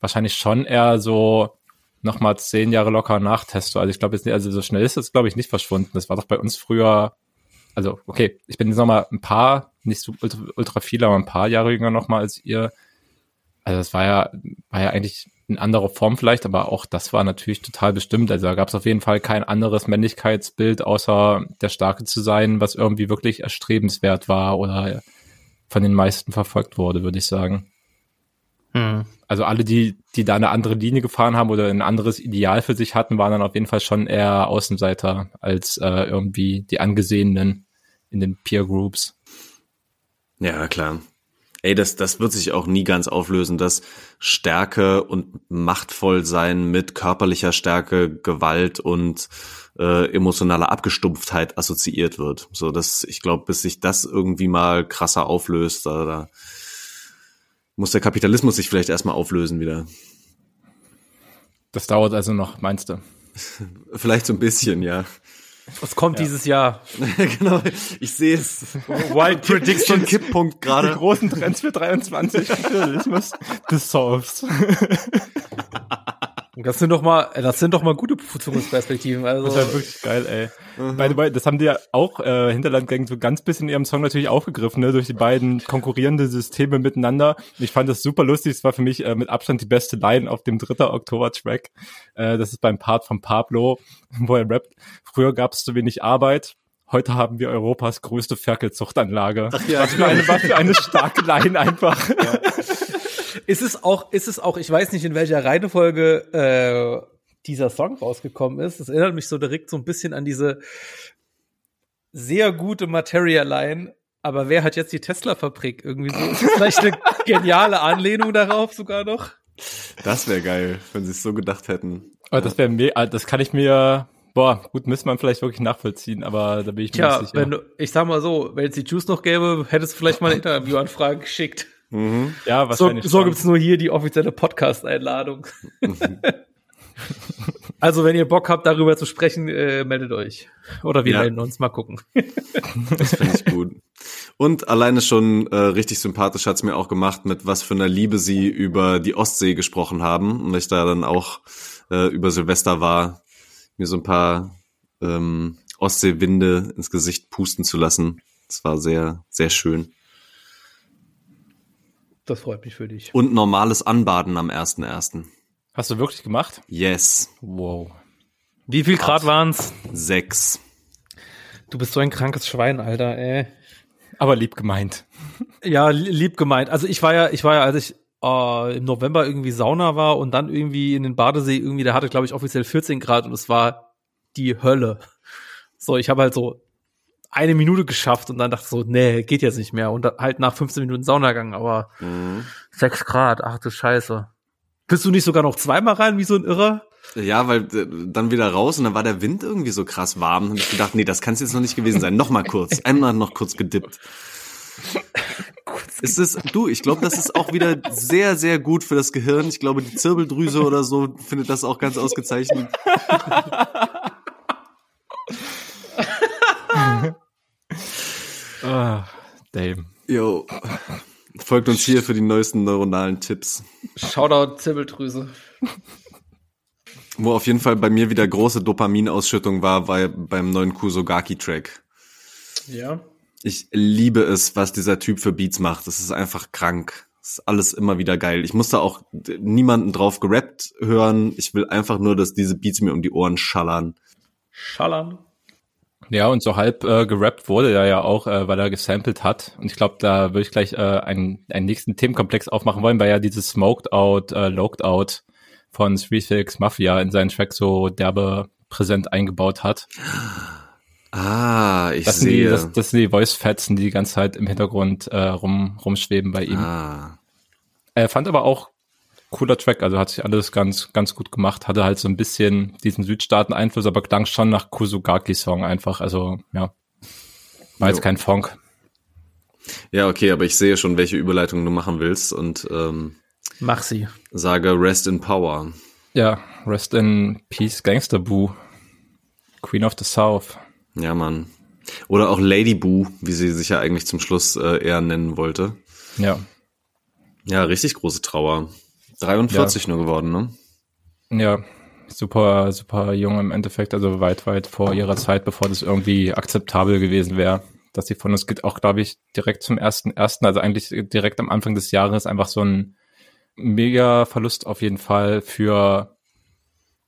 wahrscheinlich schon eher so nochmal zehn Jahre locker nach Testo. Also ich glaube jetzt nicht, also so schnell ist das, glaube ich, nicht verschwunden. Das war doch bei uns früher, also okay, ich bin jetzt nochmal ein paar, nicht so ultra, ultra viele, aber ein paar Jahre jünger nochmal als ihr. Also das war ja, war ja eigentlich in anderer Form vielleicht, aber auch das war natürlich total bestimmt. Also da gab es auf jeden Fall kein anderes Männlichkeitsbild, außer der Starke zu sein, was irgendwie wirklich erstrebenswert war oder von den meisten verfolgt wurde, würde ich sagen. Hm. Also alle, die, die da eine andere Linie gefahren haben oder ein anderes Ideal für sich hatten, waren dann auf jeden Fall schon eher Außenseiter als äh, irgendwie die Angesehenen in den Peer Groups. Ja, klar. Ey, das, das wird sich auch nie ganz auflösen, dass Stärke und machtvoll sein mit körperlicher Stärke, Gewalt und äh, emotionaler Abgestumpftheit assoziiert wird. So, dass ich glaube, bis sich das irgendwie mal krasser auflöst, da, da muss der Kapitalismus sich vielleicht erstmal auflösen wieder. Das dauert also noch, meinst du? [LAUGHS] vielleicht so ein bisschen, ja. Was kommt ja. dieses Jahr? [LAUGHS] genau, ich sehe es. Wild Prediction Kipppunkt gerade. Die großen Trends für 23. Kapitalismus. The Solves. [LAUGHS] Das sind doch mal, das sind doch mal gute Zukunftsperspektiven. Also. Das ist ja wirklich geil, ey. Mhm. By the way, das haben die ja auch äh, Hinterlandgang so ganz bisschen in ihrem Song natürlich aufgegriffen, ne, durch die beiden konkurrierenden Systeme miteinander. Ich fand das super lustig. Es war für mich äh, mit Abstand die beste Line auf dem 3. Oktober-Track. Äh, das ist beim Part von Pablo, [LAUGHS] wo er rappt. Früher gab es zu wenig Arbeit, heute haben wir Europas größte Ferkelzuchtanlage. Ach ja, was, für eine, was für eine starke Line einfach. Ja. Ist es auch, ist es auch, ich weiß nicht, in welcher Reihenfolge äh, dieser Song rausgekommen ist. Es erinnert mich so direkt so ein bisschen an diese sehr gute Materia-Line. Aber wer hat jetzt die Tesla-Fabrik irgendwie so? Ist das vielleicht eine [LAUGHS] geniale Anlehnung darauf sogar noch? Das wäre geil, wenn sie es so gedacht hätten. Aber das wäre ah, das kann ich mir Boah, gut, müsste man vielleicht wirklich nachvollziehen, aber da bin ich mir Tja, nicht sicher. Wenn du, ich sag mal so, wenn es die Juice noch gäbe, hättest du vielleicht mal eine Interviewanfrage geschickt. Mhm. Ja, wahrscheinlich. So, so gibt's nur hier die offizielle Podcast-Einladung. Mhm. [LAUGHS] also, wenn ihr Bock habt, darüber zu sprechen, äh, meldet euch. Oder wir ja. melden uns, mal gucken. [LAUGHS] das finde ich gut. Und alleine schon äh, richtig sympathisch hat's mir auch gemacht, mit was für einer Liebe sie über die Ostsee gesprochen haben. Und ich da dann auch äh, über Silvester war, mir so ein paar ähm, Ostseewinde ins Gesicht pusten zu lassen. Das war sehr, sehr schön. Das freut mich für dich. Und normales Anbaden am 1.1. Hast du wirklich gemacht? Yes. Wow. Wie viel Grad waren's? Sechs. Du bist so ein krankes Schwein, Alter, ey. Aber lieb gemeint. [LAUGHS] Ja, lieb gemeint. Also ich war ja, ich war ja, als ich äh, im November irgendwie Sauna war und dann irgendwie in den Badesee irgendwie, der hatte, glaube ich, offiziell 14 Grad und es war die Hölle. So, ich habe halt so eine Minute geschafft und dann dachte so, nee, geht jetzt nicht mehr. Und halt nach 15 Minuten Saunagang, aber mhm. 6 Grad, ach du Scheiße. Bist du nicht sogar noch zweimal rein, wie so ein Irrer? Ja, weil äh, dann wieder raus und dann war der Wind irgendwie so krass warm. Und ich gedacht, nee, das kann es jetzt noch nicht gewesen sein. Nochmal kurz. [LAUGHS] Einmal noch kurz gedippt. Es ist, du, ich glaube, das ist auch wieder sehr, sehr gut für das Gehirn. Ich glaube, die Zirbeldrüse oder so findet das auch ganz ausgezeichnet. [LAUGHS] ah, Dame. Yo. Folgt uns hier für die neuesten neuronalen Tipps. Shoutout Zirbeldrüse. Wo auf jeden Fall bei mir wieder große Dopaminausschüttung war, war beim neuen Kusogaki-Track. Ja. Ich liebe es, was dieser Typ für Beats macht. Das ist einfach krank. Das ist alles immer wieder geil. Ich musste auch niemanden drauf gerappt hören. Ich will einfach nur, dass diese Beats mir um die Ohren schallern. Schallern. Ja, und so halb äh, gerappt wurde er ja auch, äh, weil er gesampelt hat. Und ich glaube, da würde ich gleich äh, einen, einen nächsten Themenkomplex aufmachen wollen, weil ja dieses Smoked Out, äh, Loked Out von Three Six Mafia in seinen Track so derbe präsent eingebaut hat. Ah, ich das sehe. Die, das, das sind die Voice-Fetzen, die die ganze Zeit im Hintergrund äh, rum, rumschweben bei ihm. Ah. Er fand aber auch cooler Track, also hat sich alles ganz, ganz gut gemacht, hatte halt so ein bisschen diesen Südstaaten-Einfluss, aber klang schon nach Kusugaki-Song einfach, also ja, war jo. jetzt kein Funk. Ja, okay, aber ich sehe schon, welche Überleitung du machen willst und ähm, mach sie. Sage Rest in Power. Ja, Rest in Peace Gangster Boo. Queen of the South. Ja, Mann. Oder auch Lady Boo, wie sie sich ja eigentlich zum Schluss äh, eher nennen wollte. Ja. Ja, richtig große Trauer. 43 ja. nur geworden, ne? Ja, super, super jung im Endeffekt, also weit, weit vor ihrer Zeit, bevor das irgendwie akzeptabel gewesen wäre, dass sie von uns geht. Auch, glaube ich, direkt zum ersten, ersten, also eigentlich direkt am Anfang des Jahres einfach so ein mega Verlust auf jeden Fall für,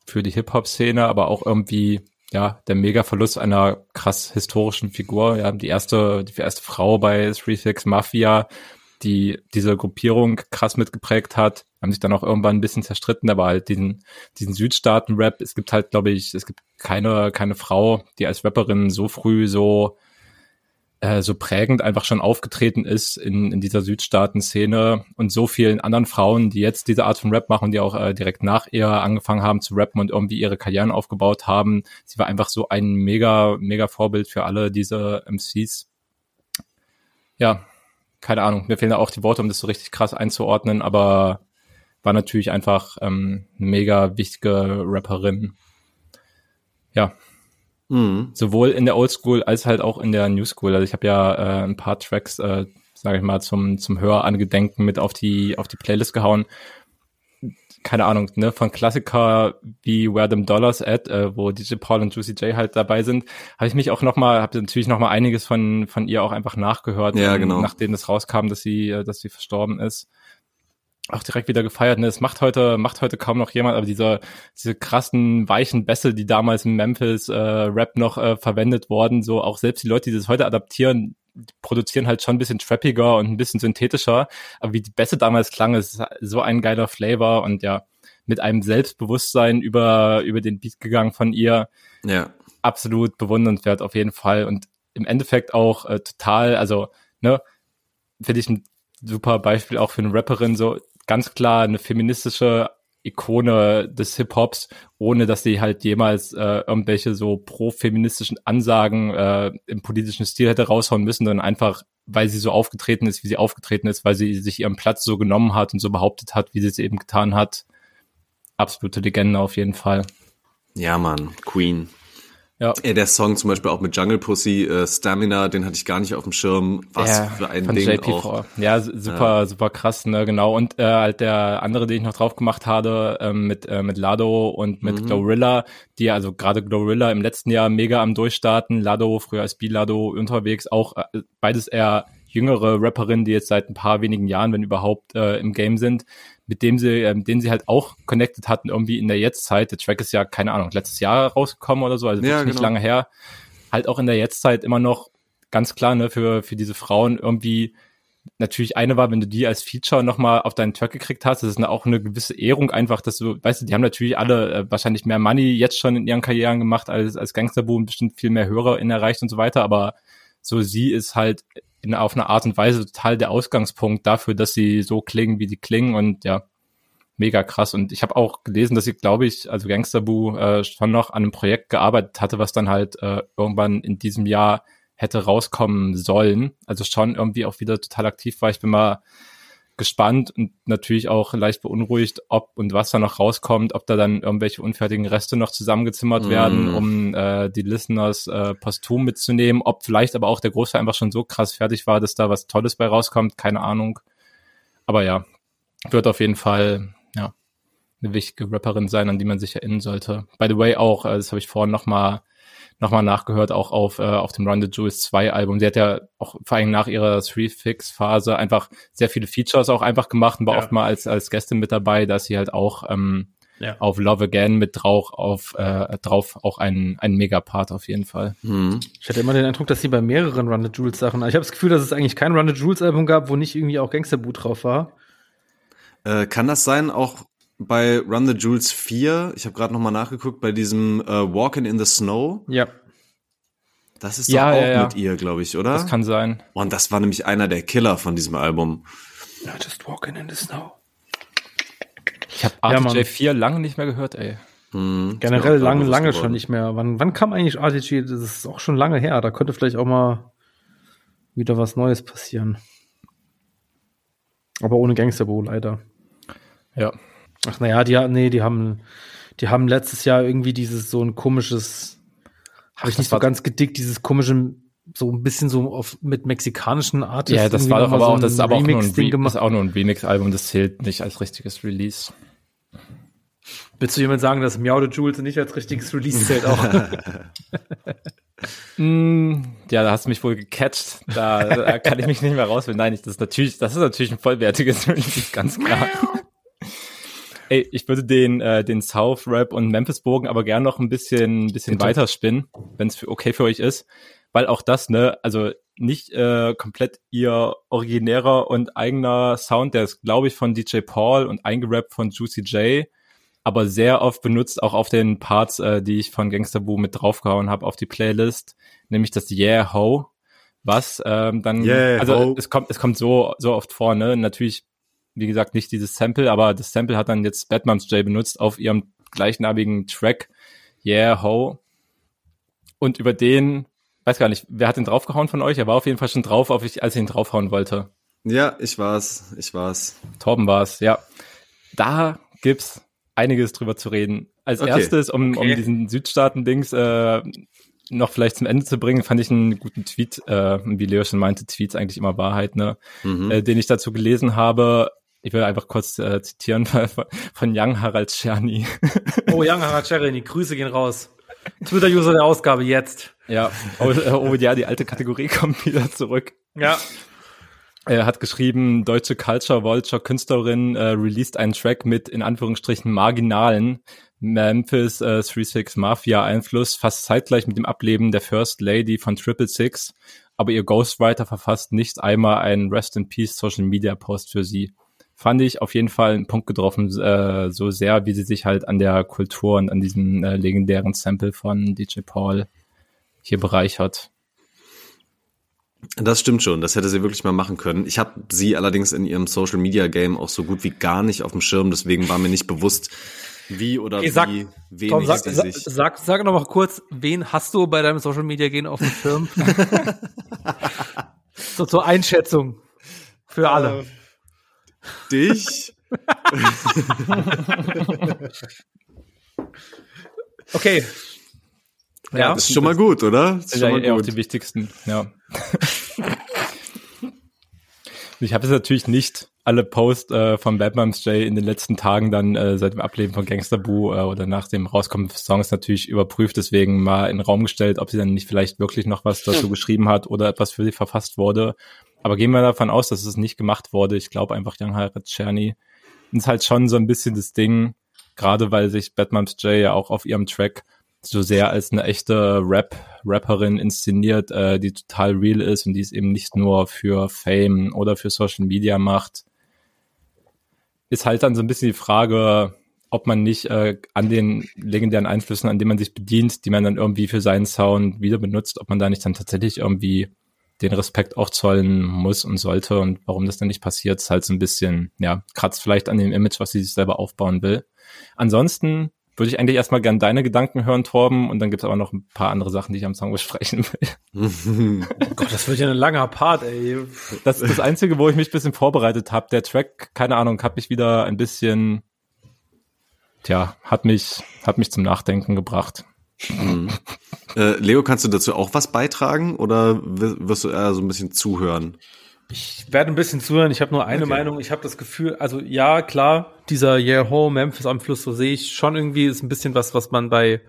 für die Hip-Hop-Szene, aber auch irgendwie, ja, der mega Verlust einer krass historischen Figur. Ja, die erste, die erste Frau bei Three Six Mafia, die diese Gruppierung krass mitgeprägt hat, haben sich dann auch irgendwann ein bisschen zerstritten, aber halt diesen, diesen Südstaaten-Rap, es gibt halt, glaube ich, es gibt keine, keine Frau, die als Rapperin so früh so, äh, so prägend einfach schon aufgetreten ist in, in dieser Südstaaten-Szene und so vielen anderen Frauen, die jetzt diese Art von Rap machen, die auch äh, direkt nach ihr angefangen haben zu rappen und irgendwie ihre Karrieren aufgebaut haben. Sie war einfach so ein mega, mega Vorbild für alle diese MCs. Ja, keine Ahnung, mir fehlen da auch die Worte, um das so richtig krass einzuordnen, aber war natürlich einfach ähm, eine mega wichtige Rapperin. Ja. Mhm. Sowohl in der Oldschool als halt auch in der New School. Also ich habe ja äh, ein paar Tracks, äh, sage ich mal, zum, zum Hörangedenken mit auf die, auf die Playlist gehauen. Keine Ahnung, ne, von Klassiker wie Where Them Dollars At, äh, wo DJ Paul und Juicy J halt dabei sind, habe ich mich auch nochmal, habe natürlich nochmal einiges von, von ihr auch einfach nachgehört, ja, genau. nachdem es rauskam, dass sie, äh, dass sie verstorben ist auch direkt wieder gefeiert. Ne? Es macht heute, macht heute kaum noch jemand, aber diese, diese krassen, weichen Bässe, die damals im Memphis äh, Rap noch äh, verwendet wurden, so auch selbst die Leute, die das heute adaptieren, produzieren halt schon ein bisschen trappiger und ein bisschen synthetischer. Aber wie die Bässe damals klangen, ist so ein geiler Flavor und ja, mit einem Selbstbewusstsein über, über den Beat gegangen von ihr. Ja. Absolut bewundernswert auf jeden Fall. Und im Endeffekt auch äh, total, also, ne, finde ich ein super Beispiel auch für eine Rapperin, so ganz klar eine feministische Ikone des Hip-Hops, ohne dass sie halt jemals äh, irgendwelche so pro-feministischen Ansagen äh, im politischen Stil hätte raushauen müssen, sondern einfach, weil sie so aufgetreten ist, wie sie aufgetreten ist, weil sie sich ihren Platz so genommen hat und so behauptet hat, wie sie es eben getan hat. Absolute Legende auf jeden Fall. Ja, Mann, Queen. Ja. Ey, der Song zum Beispiel auch mit Jungle Pussy, äh, Stamina, den hatte ich gar nicht auf dem Schirm. Was ja, für ein Ding JP4. auch. Ja, super, ja. super krass, ne, genau. Und äh, halt der andere, den ich noch drauf gemacht habe, ähm, mit, äh, mit Lado und mit mhm. Glorilla, die also gerade Glorilla im letzten Jahr mega am Durchstarten, Lado, früher als B-Lado unterwegs, auch äh, beides eher jüngere Rapperinnen, die jetzt seit ein paar wenigen Jahren, wenn überhaupt, äh, im Game sind mit dem sie, äh, den sie halt auch connected hatten, irgendwie in der Jetztzeit. Der Track ist ja, keine Ahnung, letztes Jahr rausgekommen oder so, also ja, nicht genau. lange her. Halt auch in der Jetztzeit immer noch ganz klar, ne, für, für diese Frauen irgendwie natürlich eine war, wenn du die als Feature nochmal auf deinen Track gekriegt hast, das ist eine, auch eine gewisse Ehrung einfach, dass du, weißt du, die haben natürlich alle äh, wahrscheinlich mehr Money jetzt schon in ihren Karrieren gemacht als, als Gangsterboom, bestimmt viel mehr HörerInnen erreicht und so weiter, aber so sie ist halt in, auf eine Art und Weise total der Ausgangspunkt dafür, dass sie so klingen, wie sie klingen und ja, mega krass. Und ich habe auch gelesen, dass sie, glaube ich, also Gangsterboo äh, schon noch an einem Projekt gearbeitet hatte, was dann halt äh, irgendwann in diesem Jahr hätte rauskommen sollen. Also schon irgendwie auch wieder total aktiv war. Ich bin mal gespannt und natürlich auch leicht beunruhigt, ob und was da noch rauskommt, ob da dann irgendwelche unfertigen Reste noch zusammengezimmert mm. werden, um äh, die Listeners äh, posthum mitzunehmen, ob vielleicht aber auch der Großteil einfach schon so krass fertig war, dass da was Tolles bei rauskommt, keine Ahnung. Aber ja, wird auf jeden Fall ja eine wichtige Rapperin sein, an die man sich erinnern sollte. By the way auch, äh, das habe ich vorhin noch mal nochmal nachgehört, auch auf, äh, auf dem Run the Jewels 2 Album. Sie hat ja auch vor allem nach ihrer Three-Fix-Phase einfach sehr viele Features auch einfach gemacht und war ja. oft mal als, als Gästin mit dabei, dass sie halt auch ähm, ja. auf Love Again mit drauf, auf, äh, drauf auch ein, ein Megapart auf jeden Fall. Mhm. Ich hatte immer den Eindruck, dass sie bei mehreren Run the Jewels Sachen, ich habe das Gefühl, dass es eigentlich kein Run the Jewels Album gab, wo nicht irgendwie auch Gangsterboot drauf war. Äh, kann das sein, auch bei Run the Jewels 4, ich habe gerade nochmal nachgeguckt, bei diesem äh, Walking in the Snow. Ja. Das ist ja, doch auch ja, ja. mit ihr, glaube ich, oder? Das kann sein. Und das war nämlich einer der Killer von diesem Album. Ja, just walking in the snow. Ich habe RTJ ja, 4 lange nicht mehr gehört, ey. Hm, Generell lange, lange geworden. schon nicht mehr. Wann, wann kam eigentlich RTJ? Das ist auch schon lange her. Da könnte vielleicht auch mal wieder was Neues passieren. Aber ohne Gangsterbo leider. Ja. Ach naja, die, nee, die haben, die haben letztes Jahr irgendwie dieses so ein komisches, habe ich nicht so ganz gedickt, dieses komische, so ein bisschen so auf, mit mexikanischen Artists. Ja, das war doch aber so auch, das ist aber auch nur ein, Re das ist auch nur ein Remix-Album, das zählt nicht als richtiges Release. Willst du jemand sagen, dass Meow the Jules nicht als richtiges Release zählt auch? [LAUGHS] mm, ja, da hast du mich wohl gecatcht. Da, da kann ich mich nicht mehr rausfinden. Nein, das ist natürlich, das ist natürlich ein vollwertiges Release, ganz klar. Ey, ich würde den, äh, den South Rap und Memphis Bogen aber gern noch ein bisschen, bisschen weiter spinnen, wenn es okay für euch ist. Weil auch das, ne, also nicht äh, komplett ihr originärer und eigener Sound, der ist, glaube ich, von DJ Paul und eingerappt von Juicy J, aber sehr oft benutzt auch auf den Parts, äh, die ich von Gangster Boo mit draufgehauen habe auf die Playlist, nämlich das Yeah Ho, was ähm, dann, yeah, also ho. es kommt, es kommt so, so oft vor, ne? Natürlich wie gesagt, nicht dieses Sample, aber das Sample hat dann jetzt Batmans J benutzt auf ihrem gleichnamigen Track Yeah Ho. Und über den, weiß gar nicht, wer hat den draufgehauen von euch? Er war auf jeden Fall schon drauf, auf ich, als ich ihn draufhauen wollte. Ja, ich war's, ich war's. Torben war's, ja. Da gibt's einiges drüber zu reden. Als okay. erstes, um, okay. um diesen Südstaaten-Dings äh, noch vielleicht zum Ende zu bringen, fand ich einen guten Tweet, äh, wie Leo schon meinte, Tweets eigentlich immer Wahrheit, ne? Mhm. Äh, den ich dazu gelesen habe ich will einfach kurz äh, zitieren [LAUGHS] von, von Young Harald Czerny. Oh, Young Harald Czerny, Grüße gehen raus. Twitter-User der Ausgabe jetzt. Ja, oh, äh, oh ja, die alte Kategorie [LAUGHS] kommt wieder zurück. Ja. Er hat geschrieben, deutsche Culture Vulture Künstlerin äh, released einen Track mit in Anführungsstrichen marginalen Memphis äh, 36 Mafia Einfluss, fast zeitgleich mit dem Ableben der First Lady von Triple Six, aber ihr Ghostwriter verfasst nicht einmal einen Rest in Peace Social Media Post für sie fand ich auf jeden Fall einen Punkt getroffen, äh, so sehr, wie sie sich halt an der Kultur und an diesem äh, legendären Sample von DJ Paul hier bereichert. Das stimmt schon, das hätte sie wirklich mal machen können. Ich habe sie allerdings in ihrem Social Media Game auch so gut wie gar nicht auf dem Schirm, deswegen war mir nicht bewusst, wie oder okay, sag, wie wenig Tom, sag, sie sich. Sag, sag noch mal kurz, wen hast du bei deinem Social Media Game auf dem Schirm? [LAUGHS] so zur Einschätzung für alle. Dich. [LAUGHS] okay. Ja, das ist schon mal gut, oder? Das ist schon mal gut. auch die wichtigsten, ja. ich habe es natürlich nicht alle Posts äh, von Batman's J in den letzten Tagen dann äh, seit dem Ableben von Gangster Boo äh, oder nach dem Rauskommen des Songs natürlich überprüft, deswegen mal in den Raum gestellt, ob sie dann nicht vielleicht wirklich noch was dazu geschrieben hat oder etwas für sie verfasst wurde. Aber gehen wir davon aus, dass es nicht gemacht wurde. Ich glaube einfach, Young Harald Czerny ist halt schon so ein bisschen das Ding, gerade weil sich Batman's J ja auch auf ihrem Track so sehr als eine echte Rap Rapperin inszeniert, äh, die total real ist und die es eben nicht nur für Fame oder für Social Media macht. Ist halt dann so ein bisschen die Frage, ob man nicht äh, an den legendären Einflüssen, an denen man sich bedient, die man dann irgendwie für seinen Sound wieder benutzt, ob man da nicht dann tatsächlich irgendwie den Respekt auch zollen muss und sollte und warum das dann nicht passiert, ist halt so ein bisschen, ja, kratzt vielleicht an dem Image, was sie sich selber aufbauen will. Ansonsten würde ich eigentlich erstmal gern deine Gedanken hören, Torben, und dann gibt's aber noch ein paar andere Sachen, die ich am Song besprechen will. [LAUGHS] Gott, das wird ja ein langer Part, ey. Das ist das Einzige, wo ich mich ein bisschen vorbereitet habe. Der Track, keine Ahnung, hat mich wieder ein bisschen, tja, hat mich, hat mich zum Nachdenken gebracht. Mhm. Äh, Leo, kannst du dazu auch was beitragen oder wirst du eher so ein bisschen zuhören? Ich werde ein bisschen zuhören. Ich habe nur eine okay. Meinung. Ich habe das Gefühl, also ja, klar, dieser Yeah Ho Memphis am Fluss, so sehe ich schon irgendwie, ist ein bisschen was, was man bei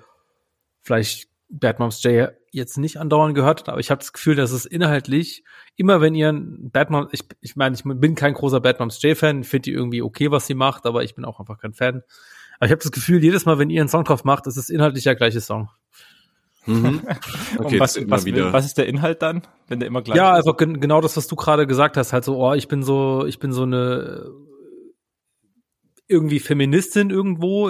vielleicht Bad Moms J jetzt nicht andauernd gehört hat, aber ich habe das Gefühl, dass es inhaltlich immer, wenn ihr Bad Moms, ich, ich meine, ich bin kein großer Bad Moms J Fan, finde die irgendwie okay, was sie macht, aber ich bin auch einfach kein Fan. Aber ich habe das Gefühl, jedes Mal, wenn ihr einen Song drauf macht, ist es inhaltlich der gleiche Song. Mhm. [LAUGHS] Okay, was, was, was, ist der Inhalt dann, wenn der immer gleich ja, ist? Ja, also gen genau das, was du gerade gesagt hast, halt so, oh, ich bin so, ich bin so eine irgendwie Feministin irgendwo.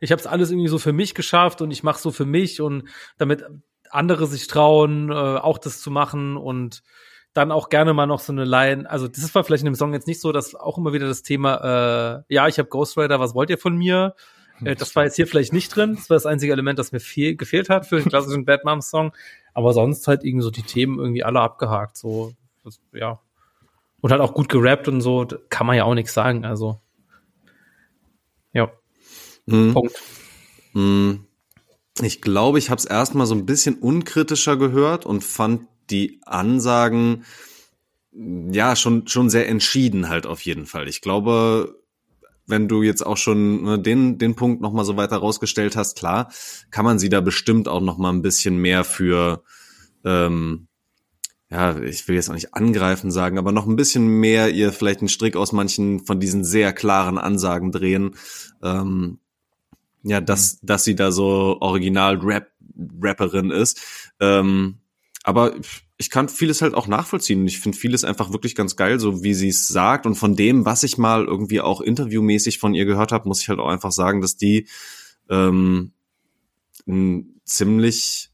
Ich habe es alles irgendwie so für mich geschafft und ich mache so für mich und damit andere sich trauen, äh, auch das zu machen und dann auch gerne mal noch so eine Line. Also das war vielleicht in dem Song jetzt nicht so, dass auch immer wieder das Thema, äh, ja, ich habe Ghostwriter, was wollt ihr von mir? Äh, das war jetzt hier vielleicht nicht drin. Das war das einzige Element, das mir viel gefehlt hat für den klassischen Bad Moms Song. Aber sonst halt irgendwie so die Themen irgendwie alle abgehakt. So, das, ja. Und halt auch gut gerappt und so, kann man ja auch nichts sagen. Also, ja. Mhm. Punkt. Mhm. Ich glaube, ich habe es erstmal so ein bisschen unkritischer gehört und fand die Ansagen ja schon schon sehr entschieden halt auf jeden Fall. Ich glaube, wenn du jetzt auch schon ne, den, den Punkt nochmal so weiter rausgestellt hast, klar, kann man sie da bestimmt auch nochmal ein bisschen mehr für, ähm, ja, ich will jetzt auch nicht angreifen sagen, aber noch ein bisschen mehr ihr vielleicht einen Strick aus manchen von diesen sehr klaren Ansagen drehen. Ähm, ja, dass, dass sie da so original Rap, Rapperin ist. Ähm, aber ich kann vieles halt auch nachvollziehen. Ich finde vieles einfach wirklich ganz geil, so wie sie es sagt. Und von dem, was ich mal irgendwie auch interviewmäßig von ihr gehört habe, muss ich halt auch einfach sagen, dass die ähm, ziemlich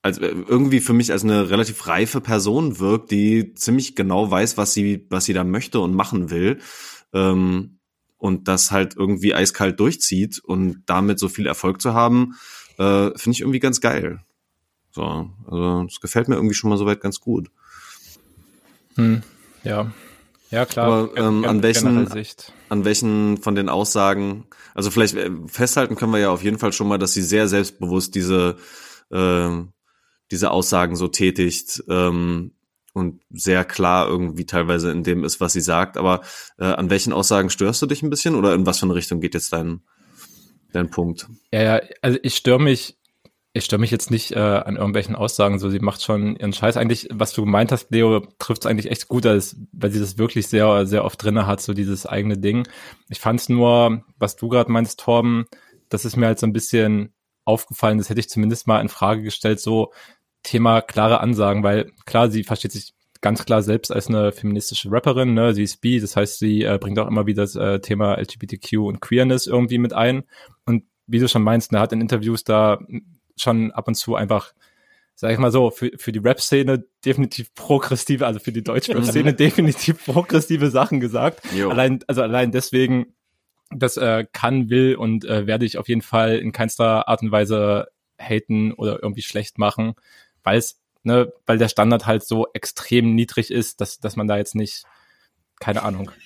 als irgendwie für mich als eine relativ reife Person wirkt, die ziemlich genau weiß, was sie was sie da möchte und machen will. Ähm, und das halt irgendwie eiskalt durchzieht und damit so viel Erfolg zu haben, äh, finde ich irgendwie ganz geil. So, also das gefällt mir irgendwie schon mal soweit ganz gut. Hm, ja. Ja, klar. Aber ähm, an welchen an welchen von den Aussagen, also vielleicht äh, festhalten können wir ja auf jeden Fall schon mal, dass sie sehr selbstbewusst diese äh, diese Aussagen so tätigt ähm, und sehr klar irgendwie teilweise in dem ist, was sie sagt. Aber äh, an welchen Aussagen störst du dich ein bisschen oder in was für eine Richtung geht jetzt dein dein Punkt? Ja, ja, also ich störe mich ich störe mich jetzt nicht äh, an irgendwelchen Aussagen, so sie macht schon ihren Scheiß. Eigentlich, was du gemeint hast, Leo, trifft es eigentlich echt gut, als, weil sie das wirklich sehr, sehr oft drinne hat, so dieses eigene Ding. Ich fand es nur, was du gerade meinst, Torben, das ist mir halt so ein bisschen aufgefallen, das hätte ich zumindest mal in Frage gestellt, so Thema klare Ansagen, weil klar, sie versteht sich ganz klar selbst als eine feministische Rapperin, ne? Sie ist bi, das heißt, sie äh, bringt auch immer wieder das äh, Thema LGBTQ und Queerness irgendwie mit ein. Und wie du schon meinst, ne, hat in Interviews da schon ab und zu einfach, sag ich mal so, für, für die Rap-Szene definitiv progressive, also für die deutsche Rap-Szene mhm. definitiv progressive Sachen gesagt. Jo. Allein, also allein deswegen, das äh, kann, will und äh, werde ich auf jeden Fall in keinster Art und Weise haten oder irgendwie schlecht machen, weil es, ne, weil der Standard halt so extrem niedrig ist, dass, dass man da jetzt nicht, keine Ahnung. [LAUGHS]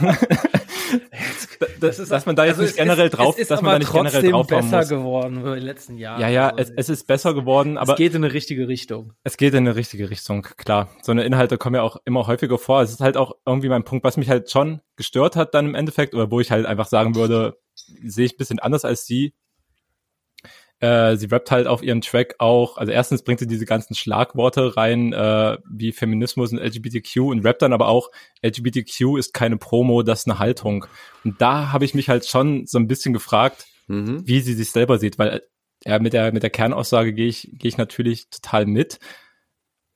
[LAUGHS] das ist, dass man da jetzt also nicht generell ist, drauf, dass man da nicht generell drauf besser muss. geworden in den letzten Jahren. Ja, ja, also es, es ist besser geworden, aber es geht in eine richtige Richtung. Es geht in eine richtige Richtung, klar. So eine Inhalte kommen ja auch immer häufiger vor. Es ist halt auch irgendwie mein Punkt, was mich halt schon gestört hat dann im Endeffekt oder wo ich halt einfach sagen würde, sehe ich ein bisschen anders als sie, äh, sie rappt halt auf ihrem Track auch, also erstens bringt sie diese ganzen Schlagworte rein, äh, wie Feminismus und LGBTQ und rappt dann aber auch, LGBTQ ist keine Promo, das ist eine Haltung. Und da habe ich mich halt schon so ein bisschen gefragt, mhm. wie sie sich selber sieht, weil ja, mit der, mit der Kernaussage gehe ich, gehe ich natürlich total mit.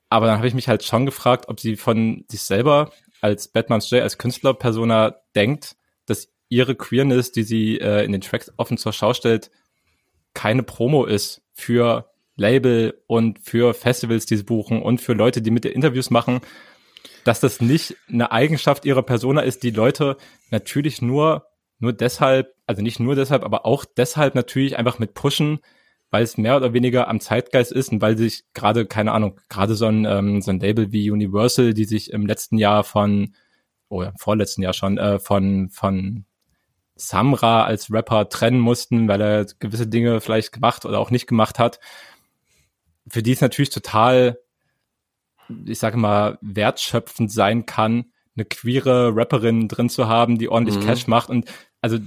Aber dann habe ich mich halt schon gefragt, ob sie von sich selber als Batman's J, als Künstlerpersona denkt, dass ihre Queerness, die sie äh, in den Tracks offen zur Schau stellt, keine Promo ist für Label und für Festivals, die sie buchen und für Leute, die mit ihr Interviews machen, dass das nicht eine Eigenschaft ihrer Persona ist, die Leute natürlich nur nur deshalb, also nicht nur deshalb, aber auch deshalb natürlich einfach mit pushen, weil es mehr oder weniger am Zeitgeist ist und weil sich gerade, keine Ahnung, gerade so ein, ähm, so ein Label wie Universal, die sich im letzten Jahr von, oh ja, vorletzten Jahr schon, äh, von, von Samra als Rapper trennen mussten, weil er gewisse Dinge vielleicht gemacht oder auch nicht gemacht hat. Für die es natürlich total, ich sage mal, wertschöpfend sein kann, eine queere Rapperin drin zu haben, die ordentlich mhm. Cash macht und also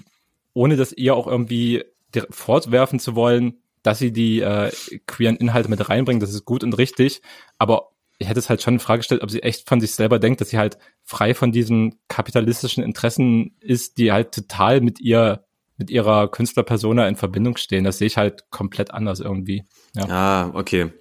ohne das ihr auch irgendwie fortwerfen zu wollen, dass sie die äh, queeren Inhalte mit reinbringt, das ist gut und richtig, aber ich hätte es halt schon in Frage gestellt, ob sie echt von sich selber denkt, dass sie halt frei von diesen kapitalistischen Interessen ist, die halt total mit ihr, mit ihrer Künstlerpersona in Verbindung stehen. Das sehe ich halt komplett anders irgendwie. Ja, ah, okay.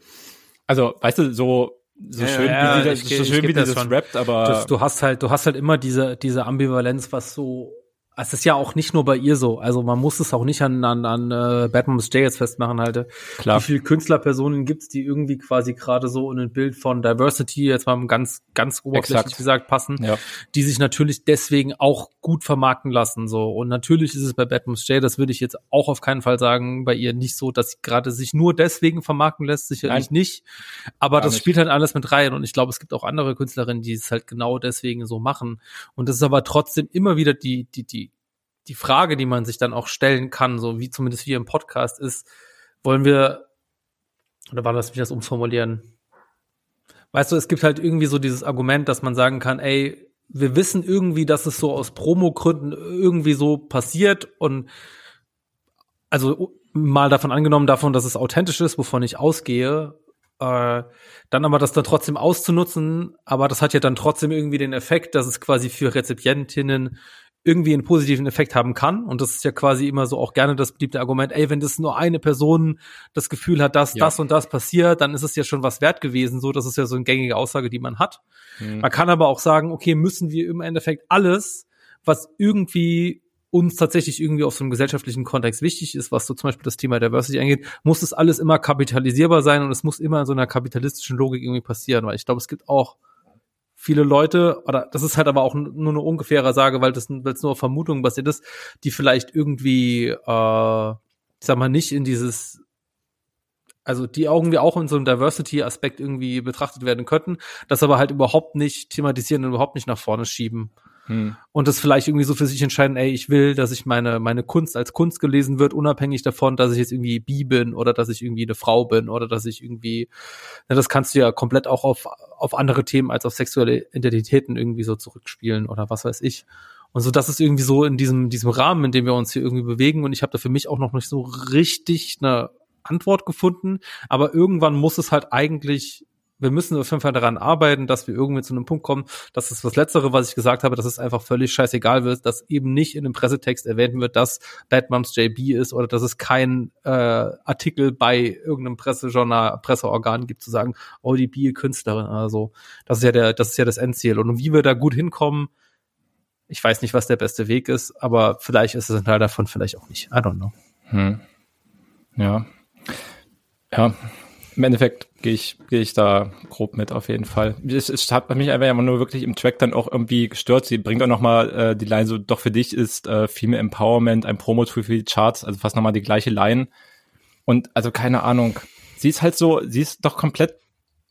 Also, weißt du, so so schön ja, wie, die, so schön wie das rappt, aber du, du, hast halt, du hast halt immer diese diese Ambivalenz, was so es ist ja auch nicht nur bei ihr so. Also man muss es auch nicht an, an, an äh, Batman's J jetzt festmachen, halt. Klar. Wie viele Künstlerpersonen gibt's, die irgendwie quasi gerade so in ein Bild von Diversity, jetzt mal ganz, ganz oberflächlich Exakt. gesagt, passen, ja. die sich natürlich deswegen auch gut vermarkten lassen. so Und natürlich ist es bei Batman's J, das würde ich jetzt auch auf keinen Fall sagen, bei ihr nicht so, dass sie gerade sich nur deswegen vermarkten lässt, sicherlich Nein. nicht. Aber das nicht. spielt halt alles mit rein. Und ich glaube, es gibt auch andere Künstlerinnen, die es halt genau deswegen so machen. Und das ist aber trotzdem immer wieder die, die, die die Frage, die man sich dann auch stellen kann, so wie zumindest wir im Podcast ist, wollen wir, oder war das, wie das umformulieren? Weißt du, es gibt halt irgendwie so dieses Argument, dass man sagen kann, ey, wir wissen irgendwie, dass es so aus Promo-Gründen irgendwie so passiert und also mal davon angenommen, davon, dass es authentisch ist, wovon ich ausgehe, äh, dann aber das dann trotzdem auszunutzen, aber das hat ja dann trotzdem irgendwie den Effekt, dass es quasi für Rezipientinnen irgendwie einen positiven Effekt haben kann. Und das ist ja quasi immer so auch gerne das beliebte Argument, ey, wenn das nur eine Person das Gefühl hat, dass ja. das und das passiert, dann ist es ja schon was wert gewesen. So, das ist ja so eine gängige Aussage, die man hat. Mhm. Man kann aber auch sagen, okay, müssen wir im Endeffekt alles, was irgendwie uns tatsächlich irgendwie aus so einem gesellschaftlichen Kontext wichtig ist, was so zum Beispiel das Thema Diversity angeht, muss das alles immer kapitalisierbar sein und es muss immer in so einer kapitalistischen Logik irgendwie passieren, weil ich glaube, es gibt auch viele Leute, oder das ist halt aber auch nur eine ungefähre Sage, weil das weil es nur auf Vermutungen basiert ist, die vielleicht irgendwie, äh, ich sag mal, nicht in dieses also die irgendwie auch in so einem Diversity-Aspekt irgendwie betrachtet werden könnten, das aber halt überhaupt nicht thematisieren und überhaupt nicht nach vorne schieben. Hm. Und das vielleicht irgendwie so für sich entscheiden, ey, ich will, dass ich meine, meine Kunst als Kunst gelesen wird, unabhängig davon, dass ich jetzt irgendwie bi bin oder dass ich irgendwie eine Frau bin oder dass ich irgendwie, na, das kannst du ja komplett auch auf, auf andere Themen als auf sexuelle Identitäten irgendwie so zurückspielen oder was weiß ich. Und so, das ist irgendwie so in diesem, diesem Rahmen, in dem wir uns hier irgendwie bewegen. Und ich habe da für mich auch noch nicht so richtig eine Antwort gefunden. Aber irgendwann muss es halt eigentlich wir müssen auf jeden Fall daran arbeiten, dass wir irgendwie zu einem Punkt kommen, dass es das Letztere, was ich gesagt habe, dass es einfach völlig scheißegal wird, dass eben nicht in dem Pressetext erwähnt wird, dass Batmums JB ist oder dass es kein äh, Artikel bei irgendeinem Pressejournal, Presseorgan gibt, zu sagen, oh, die Bi-Künstlerin Also, Das ist ja der, das ist ja das Endziel. Und wie wir da gut hinkommen, ich weiß nicht, was der beste Weg ist, aber vielleicht ist es ein Teil davon, vielleicht auch nicht. I don't know. Hm. Ja. Ja, im Endeffekt gehe ich, gehe ich da grob mit auf jeden Fall. Es, es hat mich einfach immer nur wirklich im Track dann auch irgendwie gestört. Sie bringt auch nochmal äh, die Line so, doch für dich ist äh, Female Empowerment ein Promo-Tool für die Charts, also fast nochmal die gleiche Line. Und also keine Ahnung. Sie ist halt so, sie ist doch komplett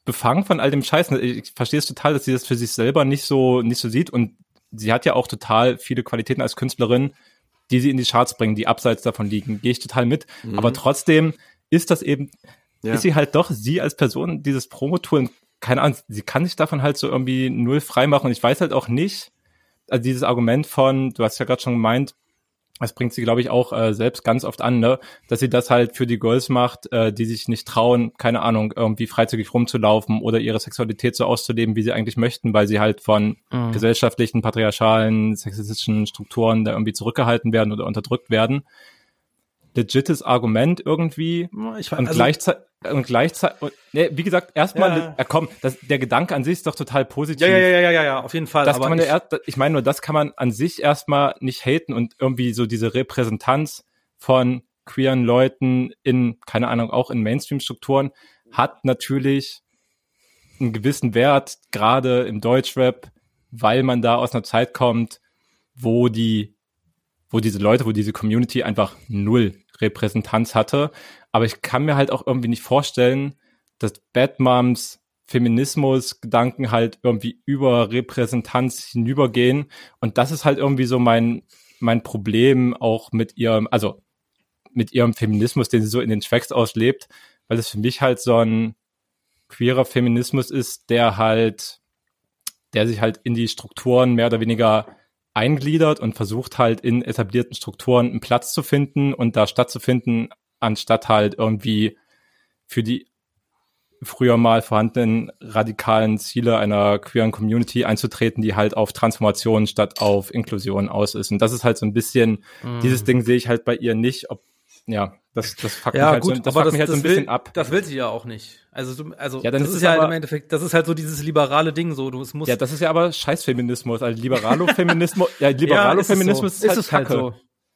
befangen von all dem Scheiß. Ich verstehe es total, dass sie das für sich selber nicht so, nicht so sieht. Und sie hat ja auch total viele Qualitäten als Künstlerin, die sie in die Charts bringen, die abseits davon liegen. Gehe ich total mit. Mhm. Aber trotzdem ist das eben, ja. ist sie halt doch, sie als Person, dieses Promotour, keine Ahnung, sie kann sich davon halt so irgendwie null frei machen. Und ich weiß halt auch nicht, also dieses Argument von, du hast ja gerade schon gemeint, das bringt sie, glaube ich, auch äh, selbst ganz oft an, ne? dass sie das halt für die Girls macht, äh, die sich nicht trauen, keine Ahnung, irgendwie freizügig rumzulaufen oder ihre Sexualität so auszuleben, wie sie eigentlich möchten, weil sie halt von mhm. gesellschaftlichen, patriarchalen, sexistischen Strukturen da irgendwie zurückgehalten werden oder unterdrückt werden legites Argument irgendwie ich, und, also, gleichzeitig und gleichzeitig nee, wie gesagt erstmal ja. äh, komm das, der Gedanke an sich ist doch total positiv ja ja ja ja ja, ja auf jeden Fall das kann man ich, ja erst, ich meine nur das kann man an sich erstmal nicht haten und irgendwie so diese Repräsentanz von queeren Leuten in keine Ahnung auch in Mainstream Strukturen hat natürlich einen gewissen Wert gerade im Deutschrap weil man da aus einer Zeit kommt wo die wo diese Leute, wo diese Community einfach null Repräsentanz hatte. Aber ich kann mir halt auch irgendwie nicht vorstellen, dass Bad Moms Feminismus-Gedanken halt irgendwie über Repräsentanz hinübergehen. Und das ist halt irgendwie so mein, mein Problem auch mit ihrem, also mit ihrem Feminismus, den sie so in den Tracks auslebt, weil es für mich halt so ein queerer Feminismus ist, der halt, der sich halt in die Strukturen mehr oder weniger eingliedert und versucht halt in etablierten Strukturen einen Platz zu finden und da stattzufinden, anstatt halt irgendwie für die früher mal vorhandenen radikalen Ziele einer queeren Community einzutreten, die halt auf Transformation statt auf Inklusion aus ist. Und das ist halt so ein bisschen, mm. dieses Ding sehe ich halt bei ihr nicht, ob, ja, das, das fuckt ja, mich halt, gut, so, das aber fuckt mich halt so ein will, bisschen ab. Das will sie ja auch nicht. Also, du, also ja, dann das ist ist ja aber, im Endeffekt, das ist halt so dieses liberale Ding, so du es musst. Ja, das ist ja aber Scheißfeminismus, also Liberalo-Feminismus, [LAUGHS] ja, Liberalo-Feminismus ist, so. ist, ist, halt so.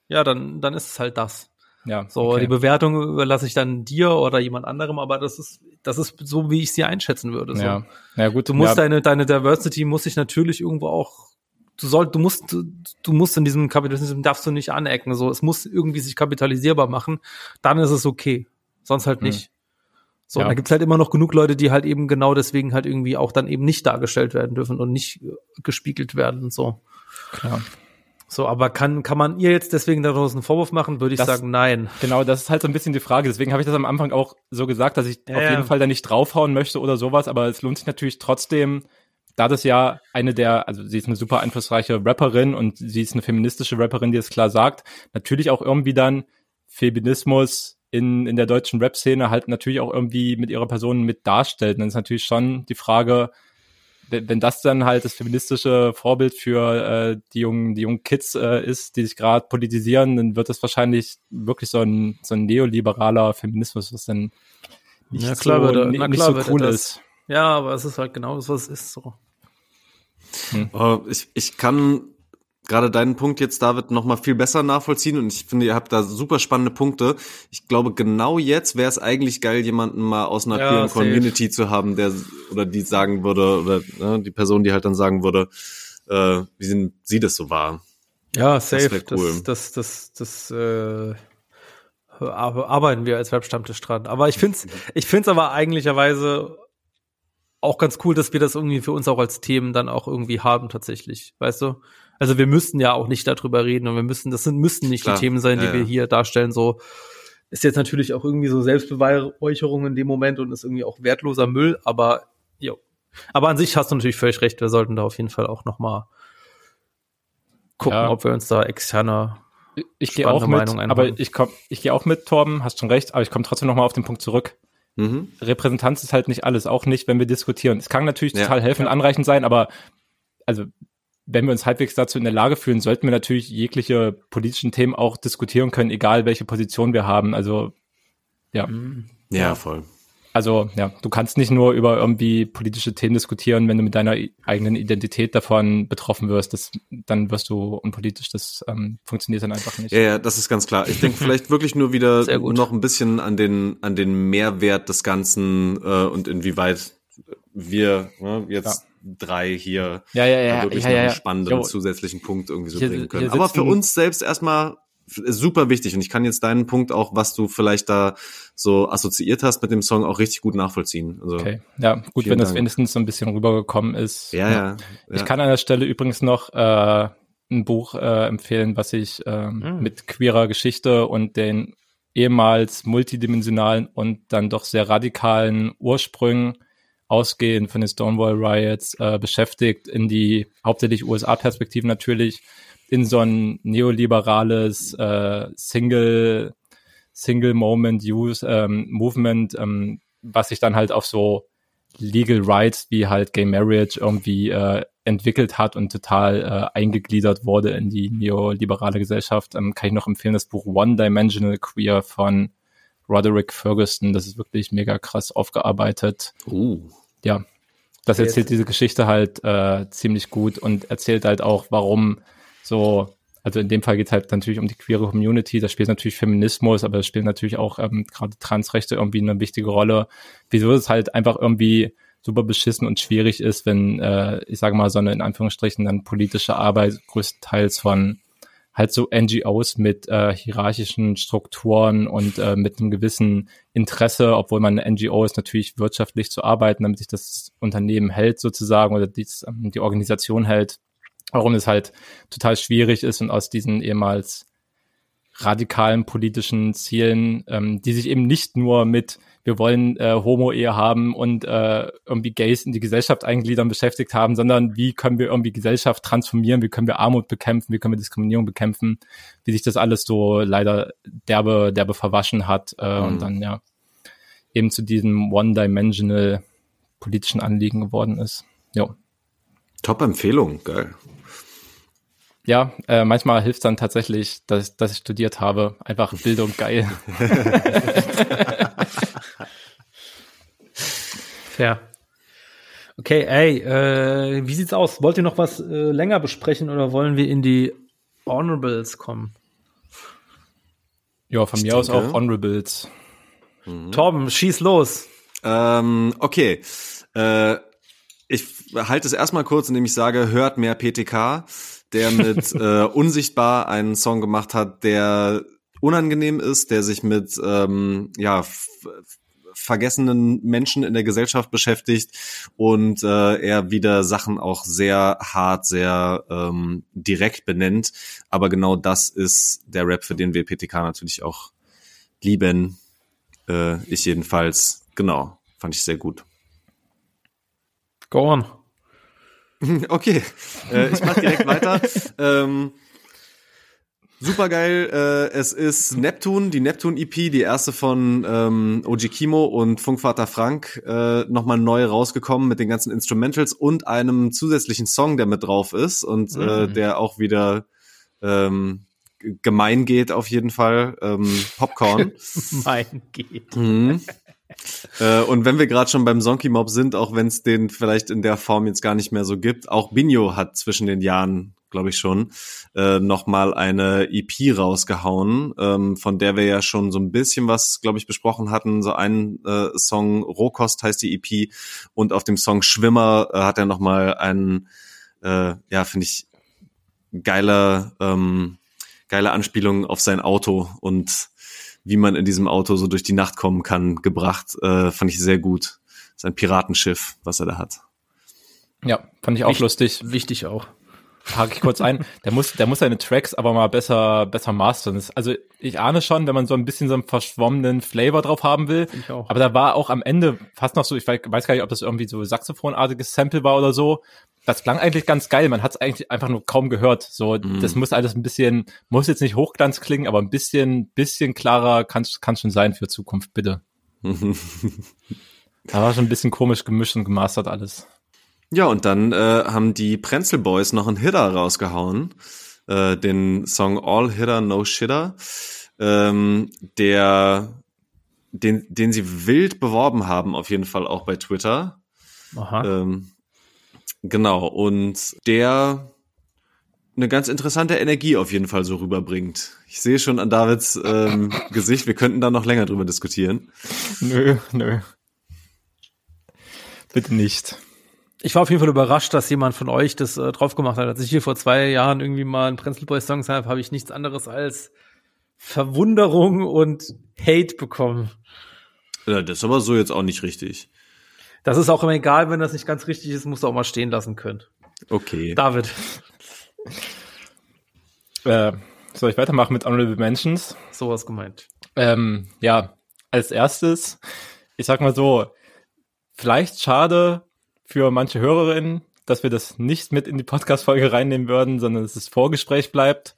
Ja, dann, dann ist es halt das. Ja. So, okay. die Bewertung überlasse ich dann dir oder jemand anderem, aber das ist, das ist so, wie ich sie einschätzen würde. So. Ja. Ja, gut. Du musst ja. deine, deine Diversity muss sich natürlich irgendwo auch, du sollst, du musst, du, du musst in diesem Kapitalismus darfst du nicht anecken. So, es muss irgendwie sich kapitalisierbar machen. Dann ist es okay. Sonst halt nicht. Hm. So, ja. da gibt's halt immer noch genug Leute, die halt eben genau deswegen halt irgendwie auch dann eben nicht dargestellt werden dürfen und nicht gespiegelt werden und so. Klar. So, aber kann, kann man ihr jetzt deswegen daraus einen Vorwurf machen? Würde ich das, sagen, nein. Genau, das ist halt so ein bisschen die Frage. Deswegen habe ich das am Anfang auch so gesagt, dass ich ja, auf jeden ja. Fall da nicht draufhauen möchte oder sowas, aber es lohnt sich natürlich trotzdem, da das ja eine der, also sie ist eine super einflussreiche Rapperin und sie ist eine feministische Rapperin, die es klar sagt, natürlich auch irgendwie dann Feminismus in, in der deutschen Rap-Szene halt natürlich auch irgendwie mit ihrer Person mit darstellt. Und dann ist natürlich schon die Frage, wenn das dann halt das feministische Vorbild für äh, die jungen, die jungen Kids äh, ist, die sich gerade politisieren, dann wird das wahrscheinlich wirklich so ein, so ein neoliberaler Feminismus, was dann nicht ja, klar so, würde, nicht so cool ist. Ja, aber es ist halt genau das, was es ist so. Hm. Uh, ich, ich kann gerade deinen Punkt jetzt, David, noch mal viel besser nachvollziehen und ich finde, ihr habt da super spannende Punkte. Ich glaube, genau jetzt wäre es eigentlich geil, jemanden mal aus einer ja, Community zu haben, der oder die sagen würde oder ne, die Person, die halt dann sagen würde, äh, wie sind, sie das so war. Ja, safe. Das, cool. das, das, das, das äh, arbeiten wir als Webstammtisch dran. Aber ich finde es, ich finde es aber eigentlicherweise auch ganz cool, dass wir das irgendwie für uns auch als Themen dann auch irgendwie haben tatsächlich, weißt du? Also wir müssten ja auch nicht darüber reden und wir müssen, das sind, müssten nicht Klar. die Themen sein, die ja, wir hier darstellen. So ist jetzt natürlich auch irgendwie so Selbstbeweihräucherung in dem Moment und ist irgendwie auch wertloser Müll, aber jo. Aber an sich hast du natürlich völlig recht, wir sollten da auf jeden Fall auch noch mal gucken, ja. ob wir uns da externer ich gehe auch mit, aber ich komm, ich gehe auch mit, Torben, hast schon recht, aber ich komme trotzdem noch mal auf den Punkt zurück. Mhm. Repräsentanz ist halt nicht alles, auch nicht, wenn wir diskutieren. Es kann natürlich ja. total helfen, ja. anreichend sein, aber also wenn wir uns halbwegs dazu in der Lage fühlen, sollten wir natürlich jegliche politischen Themen auch diskutieren können, egal welche Position wir haben. Also ja. Ja, voll. Also ja, du kannst nicht nur über irgendwie politische Themen diskutieren, wenn du mit deiner eigenen Identität davon betroffen wirst. Das, dann wirst du unpolitisch. Das ähm, funktioniert dann einfach nicht. Ja, ja, das ist ganz klar. Ich denke [LAUGHS] vielleicht wirklich nur wieder noch ein bisschen an den an den Mehrwert des Ganzen äh, und inwieweit wir ne, jetzt ja drei hier ja, ja, ja, wirklich ja, ja, einen spannenden jo. zusätzlichen Punkt irgendwie so hier, bringen können. Aber für uns selbst erstmal super wichtig und ich kann jetzt deinen Punkt auch, was du vielleicht da so assoziiert hast mit dem Song, auch richtig gut nachvollziehen. Also, okay, ja, gut, wenn Dank. das wenigstens so ein bisschen rübergekommen ist. Ja, ja. Ich kann an der Stelle übrigens noch äh, ein Buch äh, empfehlen, was ich ähm, mhm. mit queerer Geschichte und den ehemals multidimensionalen und dann doch sehr radikalen Ursprüngen ausgehend von den Stonewall Riots äh, beschäftigt, in die hauptsächlich USA-Perspektiven natürlich, in so ein neoliberales äh, Single Single Moment Use ähm, Movement, ähm, was sich dann halt auf so Legal Rights wie halt Gay Marriage irgendwie äh, entwickelt hat und total äh, eingegliedert wurde in die neoliberale Gesellschaft, ähm, kann ich noch empfehlen, das Buch One Dimensional Queer von Roderick Ferguson. Das ist wirklich mega krass aufgearbeitet. Uh. Ja, das erzählt diese Geschichte halt äh, ziemlich gut und erzählt halt auch, warum so, also in dem Fall geht es halt natürlich um die queere Community, da spielt natürlich Feminismus, aber es spielt natürlich auch ähm, gerade Transrechte irgendwie eine wichtige Rolle. Wieso es halt einfach irgendwie super beschissen und schwierig ist, wenn, äh, ich sage mal, so eine in Anführungsstrichen dann politische Arbeit größtenteils von halt so NGOs mit äh, hierarchischen Strukturen und äh, mit einem gewissen Interesse, obwohl man eine NGO ist, natürlich wirtschaftlich zu arbeiten, damit sich das Unternehmen hält sozusagen oder die, ähm, die Organisation hält, warum es halt total schwierig ist und aus diesen ehemals radikalen politischen Zielen, ähm, die sich eben nicht nur mit wir wollen äh, Homo-Ehe haben und äh, irgendwie Gays in die Gesellschaft eingliedern beschäftigt haben, sondern wie können wir irgendwie Gesellschaft transformieren, wie können wir Armut bekämpfen, wie können wir Diskriminierung bekämpfen, wie sich das alles so leider derbe, derbe verwaschen hat äh, mhm. und dann ja eben zu diesem One-Dimensional politischen Anliegen geworden ist. Ja. Top-Empfehlung, geil. Ja, äh, manchmal hilft dann tatsächlich, dass, dass ich studiert habe. Einfach Bildung geil. [LAUGHS] [LAUGHS] Fair. Okay, ey, äh, wie sieht's aus? Wollt ihr noch was äh, länger besprechen oder wollen wir in die Honorables kommen? Ja, von ich mir denke. aus auch Honorables. Mhm. Torben, schieß los. Ähm, okay. Äh, ich halte es erstmal kurz, indem ich sage, hört mehr PTK, der [LAUGHS] mit äh, Unsichtbar einen Song gemacht hat, der unangenehm ist, der sich mit ähm, ja vergessenen Menschen in der Gesellschaft beschäftigt und äh, er wieder Sachen auch sehr hart, sehr ähm, direkt benennt. Aber genau das ist der Rap, für den wir PTK natürlich auch lieben. Äh, ich jedenfalls. Genau, fand ich sehr gut. Go on. [LAUGHS] Okay, äh, ich mach direkt weiter. [LAUGHS] ähm, Super geil. Äh, es ist Neptun, die Neptun EP, die erste von ähm, OG Kimo und Funkvater Frank, äh, nochmal neu rausgekommen mit den ganzen Instrumentals und einem zusätzlichen Song, der mit drauf ist und äh, mhm. äh, der auch wieder ähm, gemein geht auf jeden Fall. Ähm, Popcorn. [LAUGHS] gemein geht. Mhm. äh, und wenn wir gerade schon beim Zonky Mob sind, auch wenn es den vielleicht in der Form jetzt gar nicht mehr so gibt, auch Binho hat zwischen den Jahren glaube ich schon, äh, nochmal eine EP rausgehauen, ähm, von der wir ja schon so ein bisschen was, glaube ich, besprochen hatten. So ein äh, Song, Rohkost heißt die EP, und auf dem Song Schwimmer äh, hat er nochmal einen, äh, ja, finde ich, geiler, ähm, geile Anspielung auf sein Auto und wie man in diesem Auto so durch die Nacht kommen kann, gebracht. Äh, fand ich sehr gut. Sein Piratenschiff, was er da hat. Ja, fand ich auch Wicht, lustig. Wichtig auch hake ich kurz ein, der muss, der muss seine Tracks aber mal besser, besser mastern. Also ich ahne schon, wenn man so ein bisschen so einen verschwommenen Flavor drauf haben will. Ich auch. Aber da war auch am Ende fast noch so, ich weiß, gar nicht, ob das irgendwie so Saxophonartiges Sample war oder so. Das klang eigentlich ganz geil. Man hat es eigentlich einfach nur kaum gehört. So, mhm. das muss alles ein bisschen, muss jetzt nicht Hochglanz klingen, aber ein bisschen, bisschen klarer kann kann schon sein für Zukunft, bitte. [LAUGHS] da war schon ein bisschen komisch gemischt und gemastert alles. Ja, und dann äh, haben die Prenzel Boys noch einen Hitter rausgehauen, äh, den Song All Hitter No Shitter, ähm, der den, den sie wild beworben haben, auf jeden Fall auch bei Twitter. Aha. Ähm, genau, und der eine ganz interessante Energie auf jeden Fall so rüberbringt. Ich sehe schon an Davids ähm, Gesicht, wir könnten da noch länger drüber diskutieren. Nö, nö. Bitte nicht ich war auf jeden Fall überrascht, dass jemand von euch das äh, drauf gemacht hat. Als ich hier vor zwei Jahren irgendwie mal einen Prinzel Songs habe, habe ich nichts anderes als Verwunderung und Hate bekommen. Ja, das ist aber so jetzt auch nicht richtig. Das ist auch immer egal, wenn das nicht ganz richtig ist, musst du auch mal stehen lassen können. Okay. David. Äh, soll ich weitermachen mit Honorable Mentions? Sowas gemeint. Ähm, ja, als erstes, ich sag mal so, vielleicht schade, für manche Hörerinnen, dass wir das nicht mit in die Podcast-Folge reinnehmen würden, sondern dass es Vorgespräch bleibt.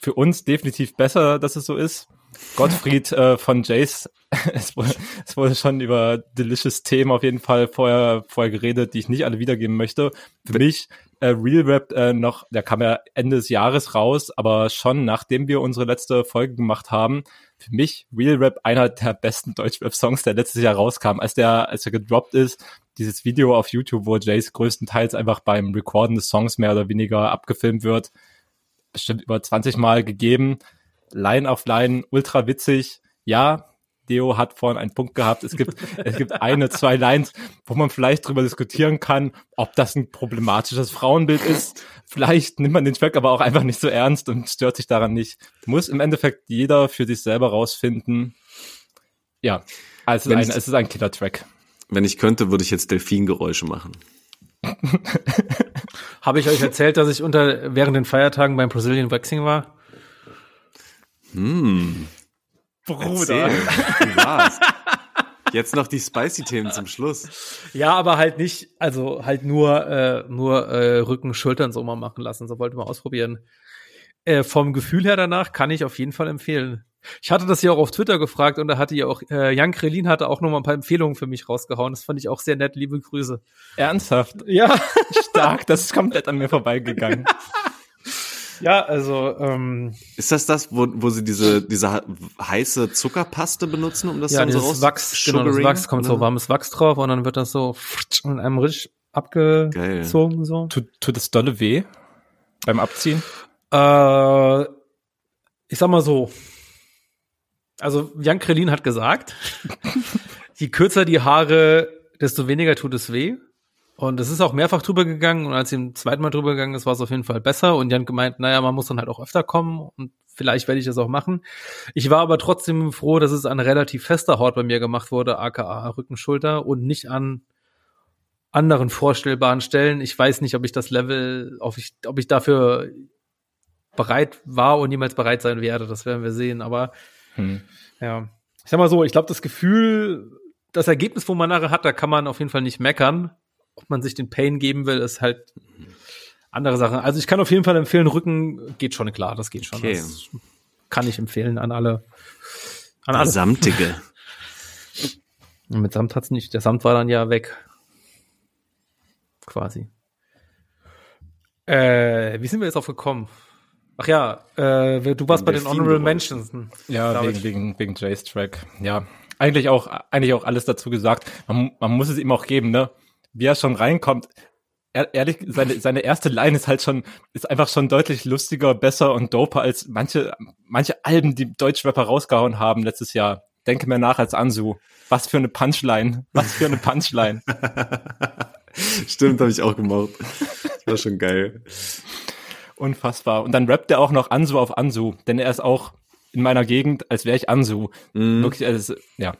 Für uns definitiv besser, dass es so ist. Gottfried äh, von Jace, [LAUGHS] es wurde, es wurde schon über delicious Themen auf jeden Fall vorher, vorher geredet, die ich nicht alle wiedergeben möchte. Für mich äh, Real Rap äh, noch, der kam ja Ende des Jahres raus, aber schon nachdem wir unsere letzte Folge gemacht haben, für mich Real Rap einer der besten Deutschrap-Songs, der letztes Jahr rauskam. Als der, als er gedroppt ist, dieses Video auf YouTube, wo Jace größtenteils einfach beim Recorden des Songs mehr oder weniger abgefilmt wird, bestimmt über 20 Mal gegeben. Line auf Line, ultra witzig. Ja, Deo hat vorhin einen Punkt gehabt. Es gibt, [LAUGHS] es gibt eine, zwei Lines, wo man vielleicht drüber diskutieren kann, ob das ein problematisches Frauenbild ist. Vielleicht nimmt man den Track aber auch einfach nicht so ernst und stört sich daran nicht. Muss im Endeffekt jeder für sich selber rausfinden. Ja, also es ist ein, es ist ein Killer-Track. Wenn ich könnte, würde ich jetzt Delfingeräusche machen. [LAUGHS] Habe ich euch erzählt, dass ich unter während den Feiertagen beim Brazilian Waxing war? Hm. Bruder. Jetzt noch die spicy Themen zum Schluss. Ja, aber halt nicht, also halt nur äh, nur äh, Rücken, Schultern so mal machen lassen. So wollte mal ausprobieren. Äh, vom Gefühl her danach kann ich auf jeden Fall empfehlen. Ich hatte das ja auch auf Twitter gefragt und da hatte ja auch äh, Jan Krelin hatte auch noch mal ein paar Empfehlungen für mich rausgehauen. Das fand ich auch sehr nett. Liebe Grüße. Ernsthaft? Ja, stark. Das ist komplett an mir vorbeigegangen. [LAUGHS] Ja, also ähm, ist das das, wo, wo sie diese diese heiße Zuckerpaste benutzen, um das ja, dann so raus? Wachs, genau, das Wachs kommt oder? so warmes Wachs drauf und dann wird das so in einem Risch abgezogen Geil. so. Tut, tut das dolle weh beim Abziehen? Äh, ich sag mal so. Also Jan Krelin hat gesagt, [LAUGHS] je kürzer die Haare, desto weniger tut es weh. Und es ist auch mehrfach drüber gegangen und als sie im zweiten Mal drüber gegangen ist, war es auf jeden Fall besser. Und Jan gemeint, naja, man muss dann halt auch öfter kommen und vielleicht werde ich das auch machen. Ich war aber trotzdem froh, dass es an relativ fester Haut bei mir gemacht wurde, aka Rücken, Schulter und nicht an anderen vorstellbaren Stellen. Ich weiß nicht, ob ich das Level, ob ich, ob ich dafür bereit war und niemals bereit sein werde. Das werden wir sehen. Aber hm. ja, ich sag mal so, ich glaube, das Gefühl, das Ergebnis, wo man nachher hat, da kann man auf jeden Fall nicht meckern ob man sich den Pain geben will, ist halt andere Sache. Also ich kann auf jeden Fall empfehlen, Rücken geht schon klar, das geht schon. Okay. Das kann ich empfehlen an alle. An alle. Samtige. [LAUGHS] mit Samt hat's nicht. Der Samt war dann ja weg. Quasi. Äh, wie sind wir jetzt auf gekommen? Ach ja, äh, du warst bei den Honorable Mentions. Ja, wegen, wegen, wegen Jays Track. Ja, eigentlich auch, eigentlich auch alles dazu gesagt. Man, man muss es ihm auch geben, ne? wie er schon reinkommt, ehrlich, seine, seine erste Line ist halt schon, ist einfach schon deutlich lustiger, besser und doper als manche, manche Alben, die Deutschrapper rausgehauen haben letztes Jahr. Denke mir nach als Ansu. Was für eine Punchline. Was für eine Punchline. [LAUGHS] Stimmt, habe ich auch gemocht. Das war schon geil. Unfassbar. Und dann rappt er auch noch Ansu auf Ansu, denn er ist auch in meiner Gegend, als wäre ich Ansu. Mm. Wirklich, also, ja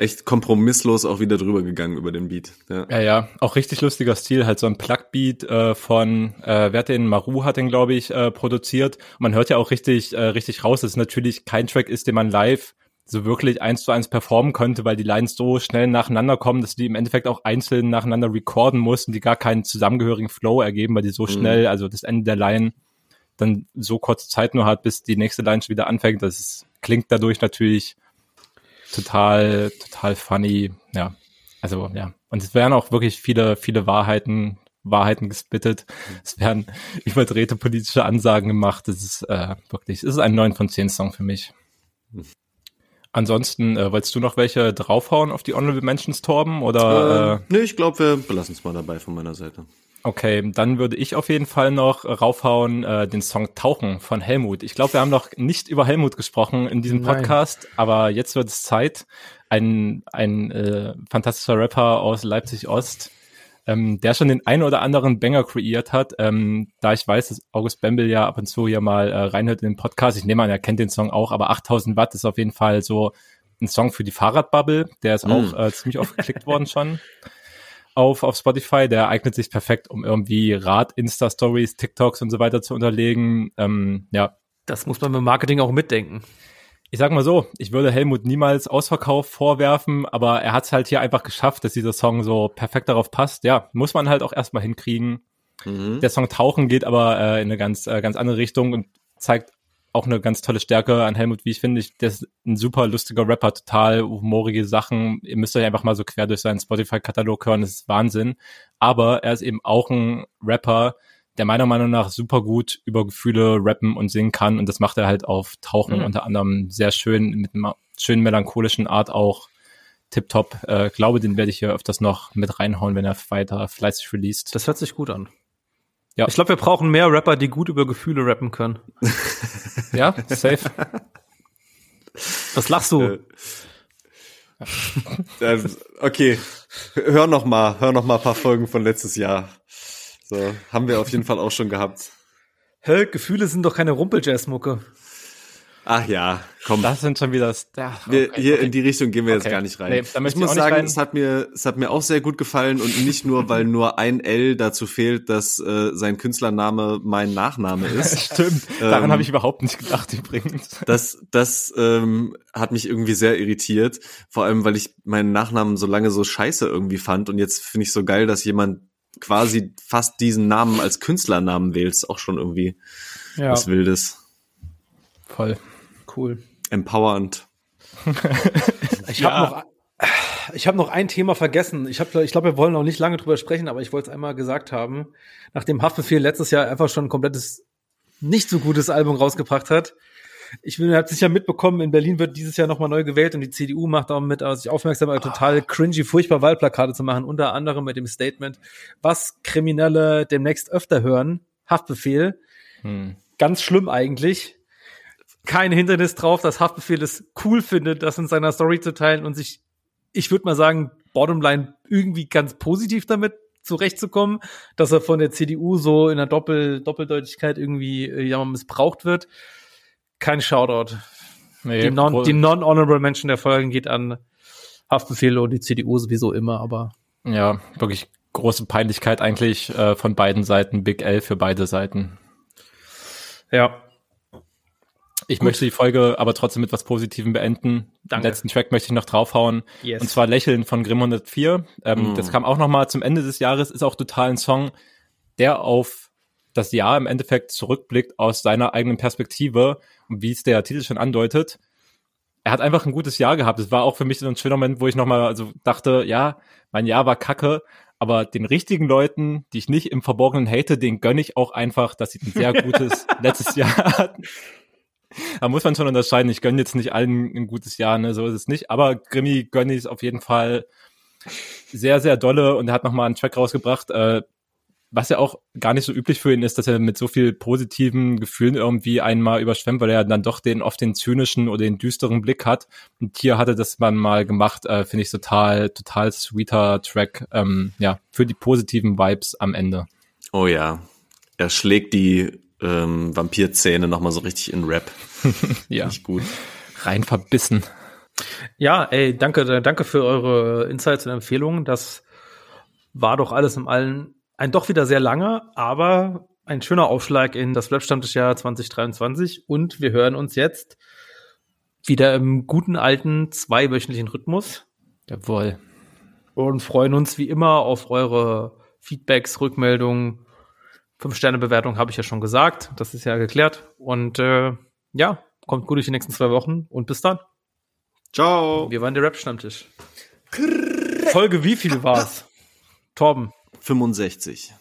echt kompromisslos auch wieder drüber gegangen über den Beat. Ja, ja, ja. auch richtig lustiger Stil, halt so ein Plug-Beat äh, von, äh, wer hat den, Maru hat den, glaube ich, äh, produziert. Und man hört ja auch richtig, äh, richtig raus, dass es natürlich kein Track ist, den man live so wirklich eins zu eins performen könnte, weil die Lines so schnell nacheinander kommen, dass die im Endeffekt auch einzeln nacheinander recorden mussten, die gar keinen zusammengehörigen Flow ergeben, weil die so mhm. schnell, also das Ende der Line dann so kurze Zeit nur hat, bis die nächste Line schon wieder anfängt. Das ist, klingt dadurch natürlich total, total funny, ja. Also, ja. Und es werden auch wirklich viele, viele Wahrheiten, Wahrheiten gespittet. Es werden [LAUGHS] überdrehte politische Ansagen gemacht. Es ist äh, wirklich, es ist ein 9 von 10 Song für mich. Ansonsten, äh, wolltest du noch welche draufhauen auf die Honorable Mentions, Torben? Oder, äh, äh? Nee, ich glaube, wir belassen es mal dabei von meiner Seite. Okay, dann würde ich auf jeden Fall noch raufhauen äh, den Song Tauchen von Helmut. Ich glaube, wir haben noch nicht über Helmut gesprochen in diesem Podcast, Nein. aber jetzt wird es Zeit. Ein, ein äh, fantastischer Rapper aus Leipzig Ost, ähm, der schon den einen oder anderen Banger kreiert hat. Ähm, da ich weiß, dass August Bembel ja ab und zu hier mal äh, reinhört in den Podcast. Ich nehme an, er kennt den Song auch, aber 8000 Watt ist auf jeden Fall so ein Song für die Fahrradbubble. Der ist mm. auch äh, ziemlich oft geklickt worden schon auf, auf Spotify. Der eignet sich perfekt, um irgendwie Rad, Insta-Stories, TikToks und so weiter zu unterlegen. Ähm, ja. Das muss man beim Marketing auch mitdenken. Ich sag mal so, ich würde Helmut niemals Ausverkauf vorwerfen, aber er hat es halt hier einfach geschafft, dass dieser Song so perfekt darauf passt. Ja, muss man halt auch erstmal hinkriegen. Mhm. Der Song Tauchen geht aber äh, in eine ganz, äh, ganz andere Richtung und zeigt auch eine ganz tolle Stärke an Helmut, wie ich finde. Ich, der ist ein super lustiger Rapper, total humorige Sachen. Ihr müsst euch einfach mal so quer durch seinen Spotify-Katalog hören, das ist Wahnsinn. Aber er ist eben auch ein Rapper, der meiner Meinung nach super gut über Gefühle rappen und singen kann. Und das macht er halt auf Tauchen mhm. unter anderem sehr schön, mit einer schönen melancholischen Art auch. Tipptopp. Äh, glaube, den werde ich hier öfters noch mit reinhauen, wenn er weiter fleißig released. Das hört sich gut an. Ja. Ich glaube, wir brauchen mehr Rapper, die gut über Gefühle rappen können. [LAUGHS] ja, safe. [LAUGHS] Was lachst du? Äh, [LAUGHS] okay, hör noch mal, hör noch mal ein paar Folgen von letztes Jahr. So, haben wir auf jeden Fall auch schon gehabt. Hä, Gefühle sind doch keine Rumpeljazz-Mucke. Ach ja, komm. Das sind schon wieder. Ja, okay, wir, hier okay. in die Richtung gehen wir okay. jetzt gar nicht rein. Nee, ich muss sagen, rein. es hat mir, es hat mir auch sehr gut gefallen und nicht nur, weil nur ein L dazu fehlt, dass äh, sein Künstlername mein Nachname [LAUGHS] ist. Stimmt. Daran ähm, habe ich überhaupt nicht gedacht übrigens. Das, das ähm, hat mich irgendwie sehr irritiert. Vor allem, weil ich meinen Nachnamen so lange so scheiße irgendwie fand und jetzt finde ich so geil, dass jemand quasi fast diesen Namen als Künstlernamen wählt. Ist auch schon irgendwie ja. was Wildes. Voll. Cool. Empowernd. [LAUGHS] ich habe ja. noch ich habe noch ein Thema vergessen. Ich habe, ich glaube, wir wollen noch nicht lange drüber sprechen, aber ich wollte es einmal gesagt haben. Nachdem Haftbefehl letztes Jahr einfach schon ein komplettes nicht so gutes Album rausgebracht hat. Ich bin, habt sicher mitbekommen, in Berlin wird dieses Jahr nochmal neu gewählt und die CDU macht auch mit, also sich aufmerksam, total cringy, furchtbar Wahlplakate zu machen, unter anderem mit dem Statement, was Kriminelle demnächst öfter hören, Haftbefehl. Hm. Ganz schlimm eigentlich kein Hindernis drauf, dass Haftbefehl es cool findet, das in seiner Story zu teilen und sich, ich würde mal sagen, bottomline irgendwie ganz positiv damit zurechtzukommen, dass er von der CDU so in der Doppel Doppeldeutigkeit irgendwie äh, ja, missbraucht wird. Kein Shoutout. Nee, die Non-Honorable non Menschen der Folgen geht an Haftbefehle und die CDU sowieso immer, aber. Ja, wirklich große Peinlichkeit eigentlich äh, von beiden Seiten, Big L für beide Seiten. Ja, ich Gut. möchte die Folge aber trotzdem mit was Positivem beenden. Danke. Den letzten Track möchte ich noch draufhauen. Yes. Und zwar Lächeln von Grimm 104. Ähm, mm. Das kam auch noch mal zum Ende des Jahres. Ist auch total ein Song, der auf das Jahr im Endeffekt zurückblickt aus seiner eigenen Perspektive. Wie es der Titel schon andeutet. Er hat einfach ein gutes Jahr gehabt. Es war auch für mich so ein schöner Moment, wo ich noch mal also dachte, ja, mein Jahr war kacke, aber den richtigen Leuten, die ich nicht im Verborgenen hate, den gönne ich auch einfach, dass sie ein sehr gutes [LAUGHS] letztes Jahr hatten da muss man schon unterscheiden. Ich gönne jetzt nicht allen ein gutes Jahr, ne, so ist es nicht. Aber Grimmy gönne ich auf jeden Fall sehr, sehr dolle und er hat nochmal einen Track rausgebracht, äh, was ja auch gar nicht so üblich für ihn ist, dass er mit so viel positiven Gefühlen irgendwie einmal überschwemmt, weil er dann doch den oft den zynischen oder den düsteren Blick hat. Und hier hatte das man mal gemacht, äh, finde ich total, total sweeter Track, ähm, ja, für die positiven Vibes am Ende. Oh ja. Er schlägt die ähm, Vampirzähne nochmal so richtig in Rap. [LAUGHS] ja. Nicht gut. Rein verbissen. Ja, ey, danke, danke für eure Insights und Empfehlungen. Das war doch alles im Allen ein doch wieder sehr langer, aber ein schöner Aufschlag in das Webstammtischjahr 2023 und wir hören uns jetzt wieder im guten alten zweiwöchentlichen Rhythmus. Jawohl. Und freuen uns wie immer auf eure Feedbacks, Rückmeldungen, Fünf-Sterne-Bewertung habe ich ja schon gesagt. Das ist ja geklärt. Und äh, ja, kommt gut durch die nächsten zwei Wochen und bis dann. Ciao. Wir waren der Rap-Stammtisch. Folge wie viel war's? Torben. 65.